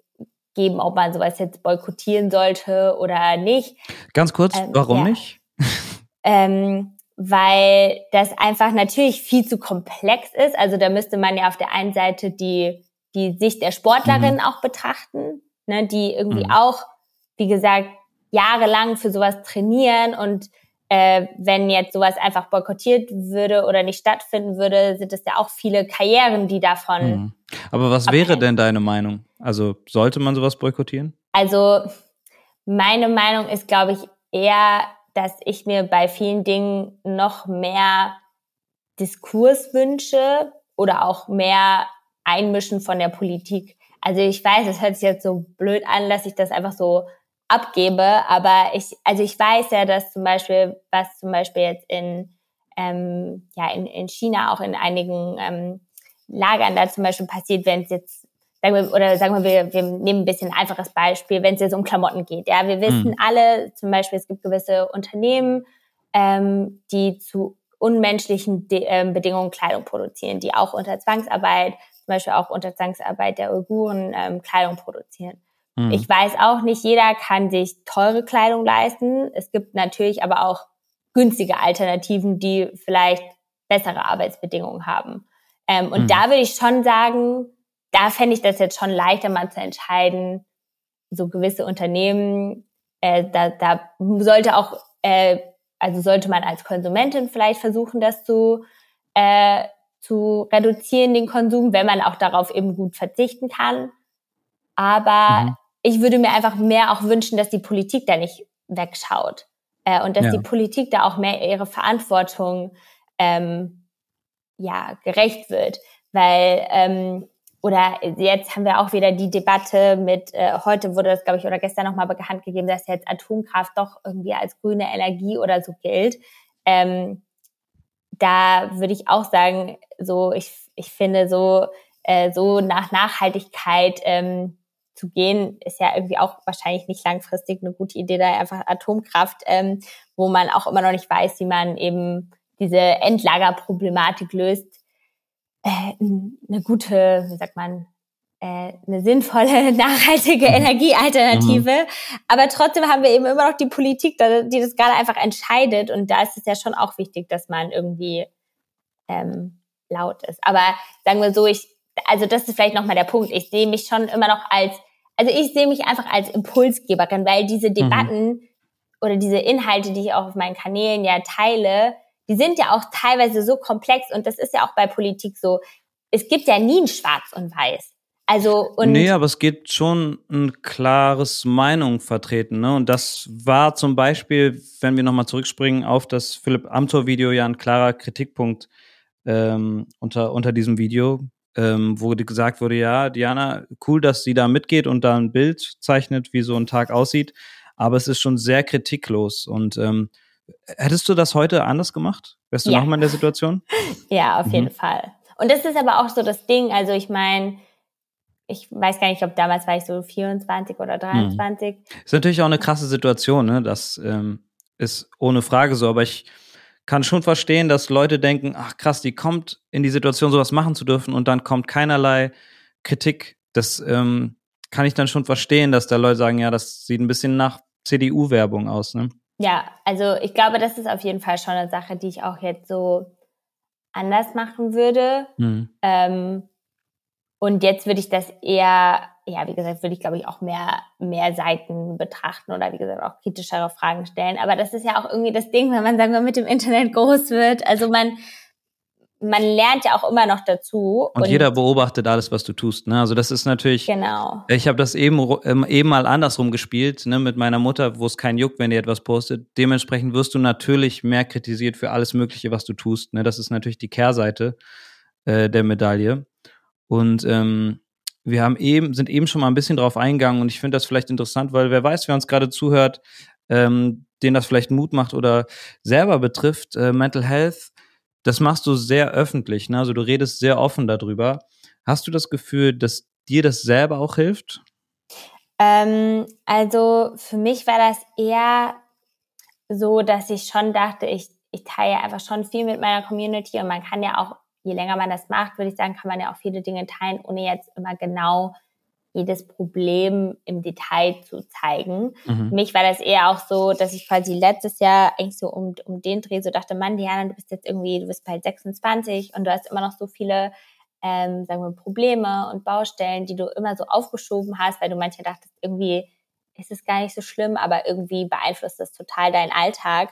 geben, ob man sowas jetzt boykottieren sollte oder nicht. Ganz kurz, ähm, warum ja. nicht? ähm, weil das einfach natürlich viel zu komplex ist. Also da müsste man ja auf der einen Seite die die Sicht der Sportlerin mhm. auch betrachten, ne, die irgendwie mhm. auch, wie gesagt, jahrelang für sowas trainieren und äh, wenn jetzt sowas einfach boykottiert würde oder nicht stattfinden würde, sind es ja auch viele Karrieren, die davon. Mhm. Aber was abhängen. wäre denn deine Meinung? Also sollte man sowas boykottieren? Also meine Meinung ist, glaube ich, eher, dass ich mir bei vielen Dingen noch mehr Diskurs wünsche oder auch mehr Einmischen von der Politik. Also ich weiß, es hört sich jetzt so blöd an, dass ich das einfach so abgebe, aber ich, also ich weiß ja, dass zum Beispiel, was zum Beispiel jetzt in, ähm, ja, in, in China auch in einigen ähm, Lagern da zum Beispiel passiert, wenn es jetzt, sagen wir, oder sagen wir, wir, wir nehmen ein bisschen ein einfaches Beispiel, wenn es jetzt um Klamotten geht. Ja, wir wissen mhm. alle, zum Beispiel, es gibt gewisse Unternehmen, ähm, die zu unmenschlichen De ähm, Bedingungen Kleidung produzieren, die auch unter Zwangsarbeit zum Beispiel auch unter Zwangsarbeit der Uiguren ähm, Kleidung produzieren. Mhm. Ich weiß auch, nicht jeder kann sich teure Kleidung leisten. Es gibt natürlich aber auch günstige Alternativen, die vielleicht bessere Arbeitsbedingungen haben. Ähm, und mhm. da würde ich schon sagen, da fände ich das jetzt schon leichter mal zu entscheiden, so gewisse Unternehmen, äh, da, da sollte auch, äh, also sollte man als Konsumentin vielleicht versuchen, das zu, äh, zu reduzieren, den Konsum, wenn man auch darauf eben gut verzichten kann. Aber mhm. Ich würde mir einfach mehr auch wünschen, dass die Politik da nicht wegschaut äh, und dass ja. die Politik da auch mehr ihre Verantwortung ähm, ja gerecht wird, weil ähm, oder jetzt haben wir auch wieder die Debatte mit, äh, heute wurde das, glaube ich, oder gestern nochmal bekannt gegeben, dass jetzt Atomkraft doch irgendwie als grüne Energie oder so gilt. Ähm, da würde ich auch sagen, so ich, ich finde so, äh, so nach Nachhaltigkeit ähm, zu gehen, ist ja irgendwie auch wahrscheinlich nicht langfristig eine gute Idee, da einfach Atomkraft, ähm, wo man auch immer noch nicht weiß, wie man eben diese Endlagerproblematik löst, äh, eine gute, wie sagt man, äh, eine sinnvolle, nachhaltige mhm. Energiealternative. Mhm. Aber trotzdem haben wir eben immer noch die Politik, die das gerade einfach entscheidet. Und da ist es ja schon auch wichtig, dass man irgendwie ähm, laut ist. Aber sagen wir so, ich, also das ist vielleicht nochmal der Punkt. Ich sehe mich schon immer noch als, also ich sehe mich einfach als Impulsgeberin, weil diese mhm. Debatten mhm. oder diese Inhalte, die ich auch auf meinen Kanälen ja teile, die sind ja auch teilweise so komplex und das ist ja auch bei Politik so. Es gibt ja nie ein Schwarz und Weiß. Also und nee, aber es gibt schon ein klares Meinung vertreten, ne? Und das war zum Beispiel, wenn wir nochmal zurückspringen auf das Philipp Amthor-Video, ja ein klarer Kritikpunkt ähm, unter unter diesem Video, ähm, wo gesagt wurde, ja, Diana, cool, dass sie da mitgeht und da ein Bild zeichnet, wie so ein Tag aussieht, aber es ist schon sehr kritiklos und ähm, hättest du das heute anders gemacht? Wärst du ja. nochmal in der Situation? Ja, auf mhm. jeden Fall. Und das ist aber auch so das Ding, also ich meine ich weiß gar nicht, ob damals war ich so 24 oder 23. Hm. Ist natürlich auch eine krasse Situation, ne? Das ähm, ist ohne Frage so, aber ich kann schon verstehen, dass Leute denken, ach krass, die kommt in die Situation, sowas machen zu dürfen und dann kommt keinerlei Kritik. Das ähm, kann ich dann schon verstehen, dass da Leute sagen, ja, das sieht ein bisschen nach CDU-Werbung aus, ne? Ja, also ich glaube, das ist auf jeden Fall schon eine Sache, die ich auch jetzt so anders machen würde. Mhm. Ähm, und jetzt würde ich das eher, ja, wie gesagt, würde ich, glaube ich, auch mehr, mehr Seiten betrachten oder wie gesagt auch kritischere Fragen stellen. Aber das ist ja auch irgendwie das Ding, wenn man, sagen wir, mit dem Internet groß wird. Also man, man lernt ja auch immer noch dazu. Und, und, jeder beobachtet alles, was du tust. Ne? Also das ist natürlich. Genau. Ich habe das eben ähm, eben mal andersrum gespielt, ne, mit meiner Mutter, wo es keinen juckt, wenn die etwas postet. Dementsprechend wirst du natürlich mehr kritisiert für alles Mögliche, was du tust. Ne? Das ist natürlich die Kehrseite äh, der Medaille. Und ähm, wir haben eben, sind eben schon mal ein bisschen drauf eingegangen und ich finde das vielleicht interessant, weil wer weiß, wer uns gerade zuhört, ähm, den das vielleicht Mut macht oder selber betrifft, äh, Mental Health, das machst du sehr öffentlich, ne? Also du redest sehr offen darüber. Hast du das Gefühl, dass dir das selber auch hilft? Ähm, also für mich war das eher so, dass ich schon dachte, ich, ich teile einfach schon viel mit meiner Community und man kann ja auch je länger man das macht, würde ich sagen, kann man ja auch viele Dinge teilen, ohne jetzt immer genau jedes Problem im Detail zu zeigen. Mhm. Mich war das eher auch so, dass ich quasi letztes Jahr eigentlich so um, um den Dreh so dachte, Mann, Diana, du bist jetzt irgendwie, du bist bald 26 und du hast immer noch so viele, ähm, sagen wir, Probleme und Baustellen, die du immer so aufgeschoben hast, weil du manchmal dachtest, irgendwie ist es gar nicht so schlimm, aber irgendwie beeinflusst das total deinen Alltag.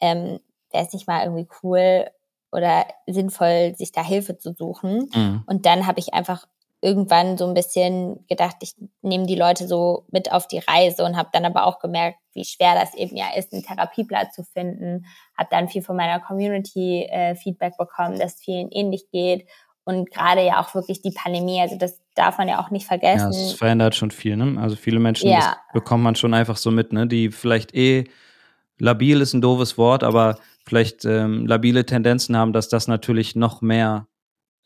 Ähm, Wäre es nicht mal irgendwie cool, oder sinnvoll, sich da Hilfe zu suchen. Mhm. Und dann habe ich einfach irgendwann so ein bisschen gedacht, ich nehme die Leute so mit auf die Reise und habe dann aber auch gemerkt, wie schwer das eben ja ist, einen Therapieplatz zu finden. Habe dann viel von meiner Community äh, Feedback bekommen, dass es vielen ähnlich geht und gerade ja auch wirklich die Pandemie, also das darf man ja auch nicht vergessen. Ja, es verändert schon viel, ne? Also viele Menschen, ja. bekommt man schon einfach so mit, ne? Die vielleicht eh labil ist ein doofes Wort, aber vielleicht ähm, labile Tendenzen haben, dass das natürlich noch mehr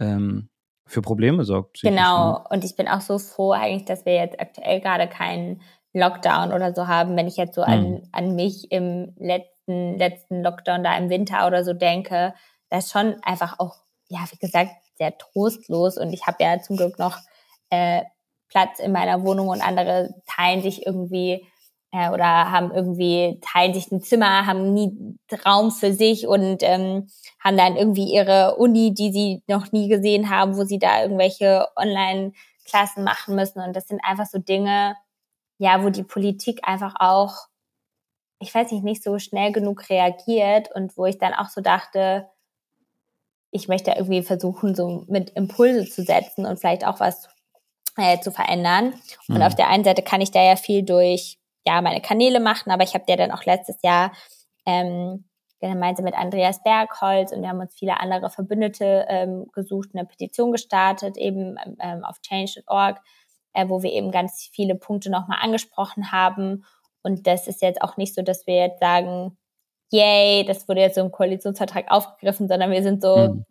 ähm, für Probleme sorgt. Genau, ne? und ich bin auch so froh eigentlich, dass wir jetzt aktuell gerade keinen Lockdown oder so haben. Wenn ich jetzt so mhm. an, an mich im letzten, letzten Lockdown da im Winter oder so denke, das ist schon einfach auch, ja, wie gesagt, sehr trostlos. Und ich habe ja zum Glück noch äh, Platz in meiner Wohnung und andere teilen sich irgendwie äh, oder haben irgendwie, teilen sich ein Zimmer, haben nie Raum für sich und ähm, haben dann irgendwie ihre Uni, die sie noch nie gesehen haben, wo sie da irgendwelche Online-Klassen machen müssen. Und das sind einfach so Dinge, ja, wo die Politik einfach auch, ich weiß nicht, nicht so schnell genug reagiert und wo ich dann auch so dachte, ich möchte irgendwie versuchen, so mit Impulse zu setzen und vielleicht auch was äh, zu verändern. Und mhm. auf der einen Seite kann ich da ja viel durch ja meine Kanäle machen, aber ich habe der dann auch letztes Jahr ähm, gemeinsam mit Andreas Bergholz und wir haben uns viele andere Verbündete ähm, gesucht, eine Petition gestartet, eben ähm, auf change.org, äh, wo wir eben ganz viele Punkte nochmal angesprochen haben. Und das ist jetzt auch nicht so, dass wir jetzt sagen, yay, das wurde jetzt so im Koalitionsvertrag aufgegriffen, sondern wir sind so, mhm.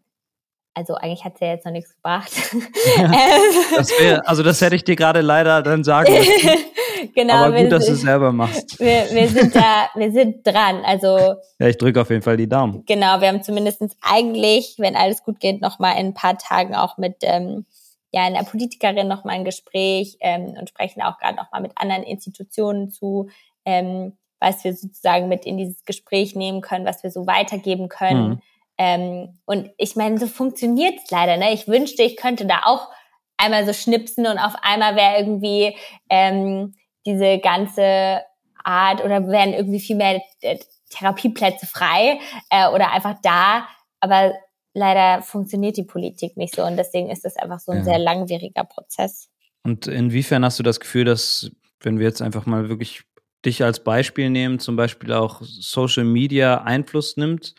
also eigentlich hat es ja jetzt noch nichts gebracht. das wär, also das hätte ich dir gerade leider dann sagen müssen. genau. Aber gut, dass du es selber machst. Wir, wir sind da, wir sind dran. Also. Ja, ich drücke auf jeden Fall die Daumen. Genau, wir haben zumindest eigentlich, wenn alles gut geht, noch mal in ein paar Tagen auch mit ähm, ja einer Politikerin noch mal ein Gespräch ähm, und sprechen auch gerade noch mal mit anderen Institutionen zu, ähm, was wir sozusagen mit in dieses Gespräch nehmen können, was wir so weitergeben können. Mhm. Ähm, und ich meine, so funktioniert es leider. Ne? Ich wünschte, ich könnte da auch einmal so schnipsen und auf einmal wäre irgendwie ähm, diese ganze Art oder wären irgendwie viel mehr äh, Therapieplätze frei äh, oder einfach da. Aber leider funktioniert die Politik nicht so und deswegen ist das einfach so ein ja. sehr langwieriger Prozess. Und inwiefern hast du das Gefühl, dass, wenn wir jetzt einfach mal wirklich dich als Beispiel nehmen, zum Beispiel auch Social Media Einfluss nimmt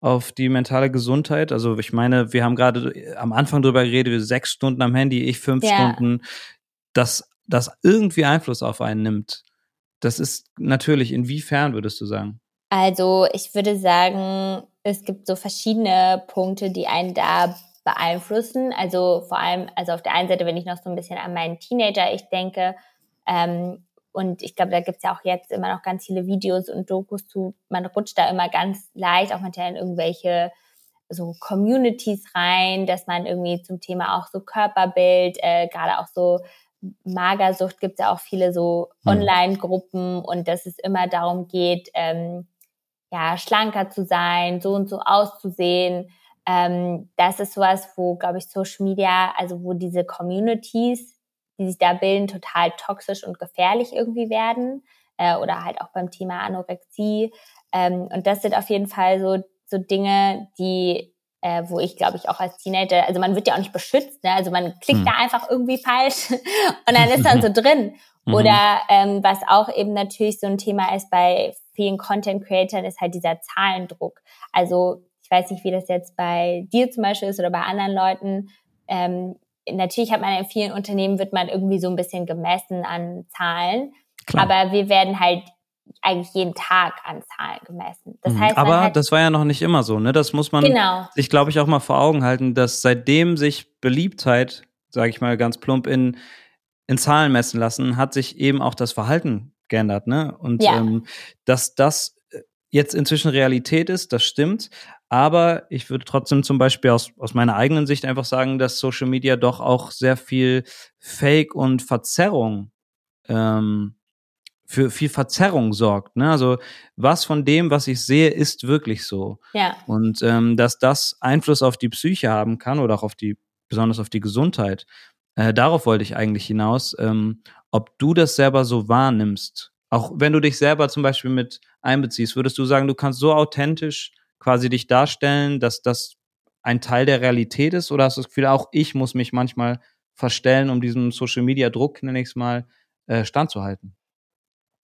auf die mentale Gesundheit? Also ich meine, wir haben gerade am Anfang drüber geredet, sechs Stunden am Handy, ich fünf ja. Stunden, dass das irgendwie Einfluss auf einen nimmt. Das ist natürlich, inwiefern würdest du sagen? Also ich würde sagen, es gibt so verschiedene Punkte, die einen da beeinflussen. Also vor allem, also auf der einen Seite, wenn ich noch so ein bisschen an meinen Teenager ich denke, ähm, und ich glaube, da gibt's ja auch jetzt immer noch ganz viele Videos und Dokus zu, man rutscht da immer ganz leicht auch manchmal in irgendwelche so Communities rein, dass man irgendwie zum Thema auch so Körperbild, äh, gerade auch so Magersucht gibt's ja auch viele so mhm. Online-Gruppen und dass es immer darum geht, ähm, ja, schlanker zu sein, so und so auszusehen ähm, das ist sowas, wo, glaube ich, Social Media, also wo diese Communities, die sich da bilden, total toxisch und gefährlich irgendwie werden. Äh, oder halt auch beim Thema Anorexie. Ähm, und das sind auf jeden Fall so, so Dinge, die, äh, wo ich, glaube ich, auch als Teenager, also man wird ja auch nicht beschützt, ne? Also man klickt hm. da einfach irgendwie falsch und dann ist dann so drin. Mhm. Oder ähm, was auch eben natürlich so ein Thema ist bei vielen Content Creatern, ist halt dieser Zahlendruck. Also ich weiß nicht, wie das jetzt bei dir zum Beispiel ist oder bei anderen Leuten. Ähm, natürlich hat man in vielen Unternehmen wird man irgendwie so ein bisschen gemessen an Zahlen. Klar. Aber wir werden halt eigentlich jeden Tag an Zahlen gemessen. Das mhm. heißt, aber halt das war ja noch nicht immer so, ne? Das muss man genau. sich, glaube ich, auch mal vor Augen halten, dass seitdem sich Beliebtheit, sage ich mal ganz plump, in, in Zahlen messen lassen, hat sich eben auch das Verhalten geändert, ne? Und ja. ähm, dass das jetzt inzwischen Realität ist, das stimmt. Aber ich würde trotzdem zum Beispiel aus, aus meiner eigenen Sicht einfach sagen, dass Social Media doch auch sehr viel Fake und Verzerrung ähm, für viel Verzerrung sorgt. Ne? Also was von dem, was ich sehe, ist wirklich so. Ja. Und ähm, dass das Einfluss auf die Psyche haben kann oder auch auf die, besonders auf die Gesundheit. Äh, darauf wollte ich eigentlich hinaus, ähm, ob du das selber so wahrnimmst. Auch wenn du dich selber zum Beispiel mit einbeziehst, würdest du sagen, du kannst so authentisch quasi dich darstellen, dass das ein Teil der Realität ist? Oder hast du das Gefühl, auch ich muss mich manchmal verstellen, um diesem Social Media Druck, nenne ich es mal, äh, standzuhalten?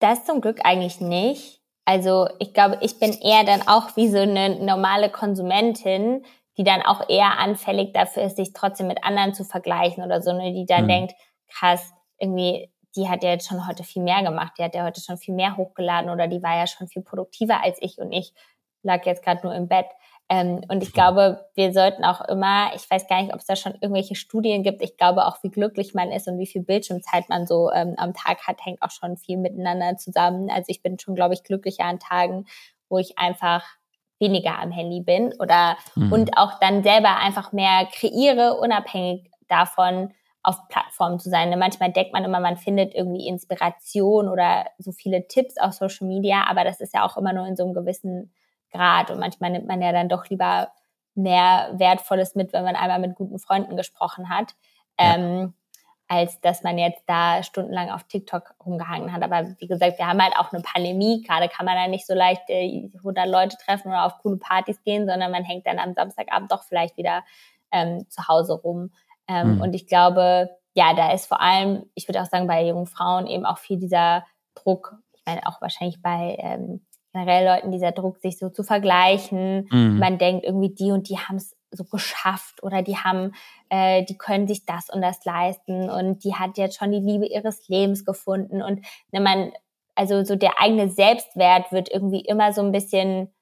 Das zum Glück eigentlich nicht. Also ich glaube, ich bin eher dann auch wie so eine normale Konsumentin, die dann auch eher anfällig dafür ist, sich trotzdem mit anderen zu vergleichen oder so, ne, die dann mhm. denkt, krass, irgendwie, die hat ja jetzt schon heute viel mehr gemacht, die hat ja heute schon viel mehr hochgeladen oder die war ja schon viel produktiver als ich und ich lag jetzt gerade nur im Bett. Ähm, und ich glaube, wir sollten auch immer, ich weiß gar nicht, ob es da schon irgendwelche Studien gibt, ich glaube auch, wie glücklich man ist und wie viel Bildschirmzeit man so ähm, am Tag hat, hängt auch schon viel miteinander zusammen. Also ich bin schon, glaube ich, glücklicher an Tagen, wo ich einfach weniger am Handy bin oder mhm. und auch dann selber einfach mehr kreiere, unabhängig davon, auf Plattformen zu sein. Manchmal denkt man immer, man findet irgendwie Inspiration oder so viele Tipps auf Social Media, aber das ist ja auch immer nur in so einem gewissen Grad. Und manchmal nimmt man ja dann doch lieber mehr Wertvolles mit, wenn man einmal mit guten Freunden gesprochen hat, ja. ähm, als dass man jetzt da stundenlang auf TikTok rumgehangen hat. Aber wie gesagt, wir haben halt auch eine Pandemie. Gerade kann man da nicht so leicht äh, 100 Leute treffen oder auf coole Partys gehen, sondern man hängt dann am Samstagabend doch vielleicht wieder ähm, zu Hause rum. Ähm, mhm. Und ich glaube, ja, da ist vor allem, ich würde auch sagen, bei jungen Frauen eben auch viel dieser Druck. Ich meine, auch wahrscheinlich bei ähm, generell Leuten dieser Druck, sich so zu vergleichen. Mhm. Man denkt irgendwie, die und die haben es so geschafft oder die haben, äh, die können sich das und das leisten und die hat jetzt schon die Liebe ihres Lebens gefunden und wenn man, also so der eigene Selbstwert wird irgendwie immer so ein bisschen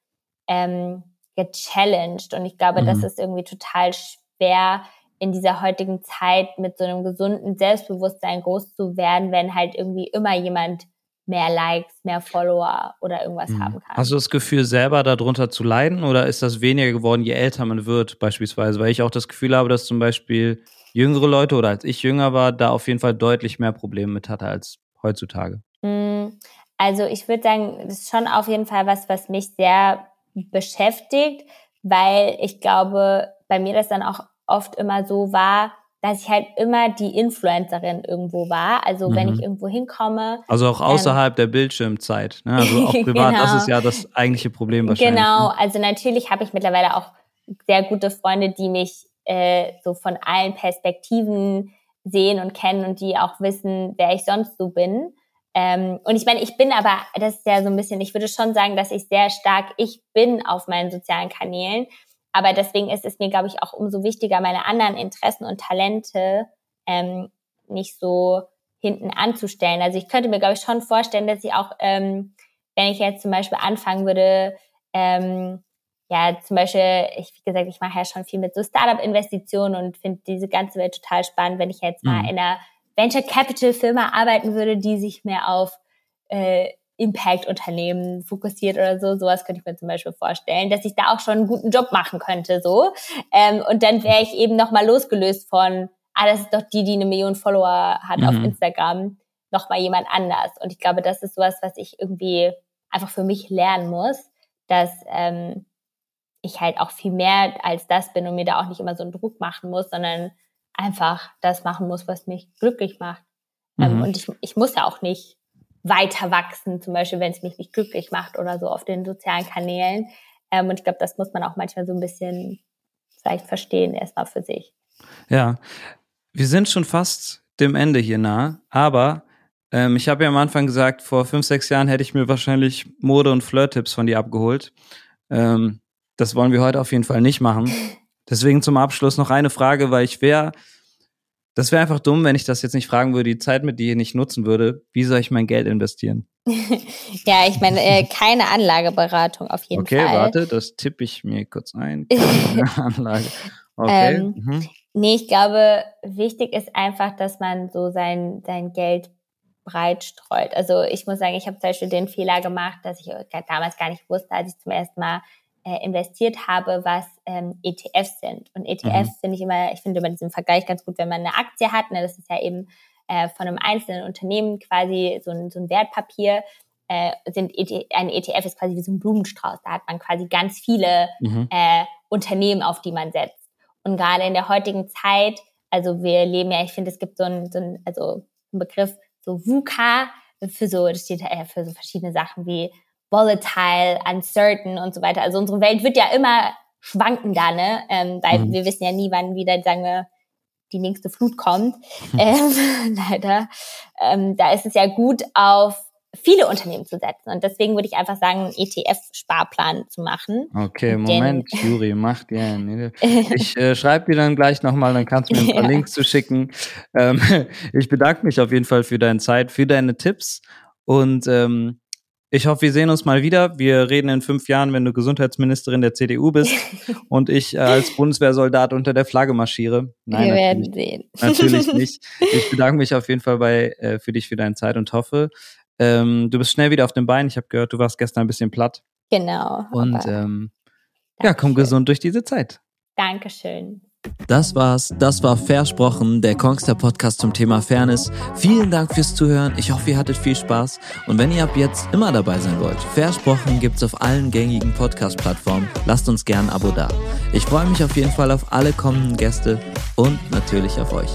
ähm, gechallenged und ich glaube, mhm. das ist irgendwie total schwer in dieser heutigen Zeit mit so einem gesunden Selbstbewusstsein groß zu werden, wenn halt irgendwie immer jemand mehr Likes, mehr Follower oder irgendwas mhm. haben kann. Hast du das Gefühl, selber darunter zu leiden oder ist das weniger geworden, je älter man wird, beispielsweise? Weil ich auch das Gefühl habe, dass zum Beispiel jüngere Leute oder als ich jünger war, da auf jeden Fall deutlich mehr Probleme mit hatte als heutzutage. Mhm. Also ich würde sagen, das ist schon auf jeden Fall was, was mich sehr beschäftigt, weil ich glaube, bei mir das dann auch oft immer so war, dass ich halt immer die Influencerin irgendwo war. Also mhm. wenn ich irgendwo hinkomme. Also auch außerhalb ähm, der Bildschirmzeit. Ne? Also auch privat, genau. das ist ja das eigentliche Problem wahrscheinlich. Genau, ne? also natürlich habe ich mittlerweile auch sehr gute Freunde, die mich äh, so von allen Perspektiven sehen und kennen und die auch wissen, wer ich sonst so bin. Ähm, und ich meine, ich bin aber, das ist ja so ein bisschen, ich würde schon sagen, dass ich sehr stark ich bin auf meinen sozialen Kanälen. Aber deswegen ist es mir, glaube ich, auch umso wichtiger, meine anderen Interessen und Talente ähm, nicht so hinten anzustellen. Also ich könnte mir, glaube ich, schon vorstellen, dass ich auch, ähm, wenn ich jetzt zum Beispiel anfangen würde, ähm, ja, zum Beispiel, ich, wie gesagt, ich mache ja schon viel mit so Startup-Investitionen und finde diese ganze Welt total spannend, wenn ich jetzt mhm. mal in einer Venture Capital Firma arbeiten würde, die sich mehr auf äh, Impact-Unternehmen fokussiert oder so. Sowas könnte ich mir zum Beispiel vorstellen, dass ich da auch schon einen guten Job machen könnte, so. Ähm, und dann wäre ich eben nochmal losgelöst von, ah, das ist doch die, die eine Million Follower hat mhm. auf Instagram, nochmal jemand anders. Und ich glaube, das ist sowas, was ich irgendwie einfach für mich lernen muss, dass ähm, ich halt auch viel mehr als das bin und mir da auch nicht immer so einen Druck machen muss, sondern einfach das machen muss, was mich glücklich macht. Ähm, mhm. Ähm, und ich, ich muss ja auch nicht weiter wachsen, zum Beispiel, wenn es mich nicht glücklich macht oder so auf den sozialen Kanälen. Ähm, und ich glaube, das muss man auch manchmal so ein bisschen vielleicht verstehen, erstmal für sich. Ja, wir sind schon fast dem Ende hier nah, aber ähm, ich habe ja am Anfang gesagt, vor fünf, sechs Jahren hätte ich mir wahrscheinlich Mode- und Flirt-Tipps von dir abgeholt. Ähm, das wollen wir heute auf jeden Fall nicht machen. Deswegen zum Abschluss noch eine Frage, weil ich wäre, das wäre einfach dumm, wenn ich das jetzt nicht fragen würde, die Zeit mit dir nicht nutzen würde. Wie soll ich mein Geld investieren? ja, ich meine, äh, keine Anlageberatung auf jeden okay, Fall. Okay, warte, das tippe ich mir kurz ein. Keine Anlage. Okay. Ähm, mhm. Nee, ich glaube, wichtig ist einfach, dass man so sein, sein Geld breit streut. Also ich muss sagen, ich habe zum Beispiel den Fehler gemacht, dass ich damals gar nicht wusste, als ich zum ersten Mal äh, investiert habe, was ähm, ETFs sind. Und ETFs mhm. finde ich immer, ich finde immer diesen Vergleich ganz gut, wenn man eine Aktie hat. Ne, das ist ja eben äh, von einem einzelnen Unternehmen quasi so ein, so ein Wertpapier. Äh, sind ETF, ein ETF ist quasi wie so ein Blumenstrauß. Da hat man quasi ganz viele mhm. äh, Unternehmen, auf die man setzt. Und gerade in der heutigen Zeit, also wir leben ja, ich finde, es gibt so ein, so ein also ein Begriff, so VUCA, für so, das steht äh, für so verschiedene Sachen wie volatile, uncertain und so weiter. Also unsere Welt wird ja immer schwankender, ne? Ähm, weil mhm. wir wissen ja nie, wann wieder, sagen wir, die nächste Flut kommt. ähm, leider. Ähm, da ist es ja gut, auf viele Unternehmen zu setzen. Und deswegen würde ich einfach sagen, einen ETF-Sparplan zu machen. Okay, Moment, Juri, mach dir einen. Ich äh, schreibe dir dann gleich nochmal, dann kannst du mir ein paar ja. Links zu schicken. Ähm, ich bedanke mich auf jeden Fall für deine Zeit, für deine Tipps und ähm, ich hoffe, wir sehen uns mal wieder. Wir reden in fünf Jahren, wenn du Gesundheitsministerin der CDU bist und ich als Bundeswehrsoldat unter der Flagge marschiere. Nein, wir werden sehen. Natürlich nicht. Ich bedanke mich auf jeden Fall bei, äh, für dich für deine Zeit und hoffe, ähm, du bist schnell wieder auf den Beinen. Ich habe gehört, du warst gestern ein bisschen platt. Genau. Und ähm, ja, komm gesund durch diese Zeit. Dankeschön. Das war's. Das war Versprochen, der Kongster Podcast zum Thema Fairness. Vielen Dank fürs Zuhören. Ich hoffe, ihr hattet viel Spaß. Und wenn ihr ab jetzt immer dabei sein wollt, Versprochen gibt's auf allen gängigen Podcast-Plattformen. Lasst uns gern ein Abo da. Ich freue mich auf jeden Fall auf alle kommenden Gäste und natürlich auf euch.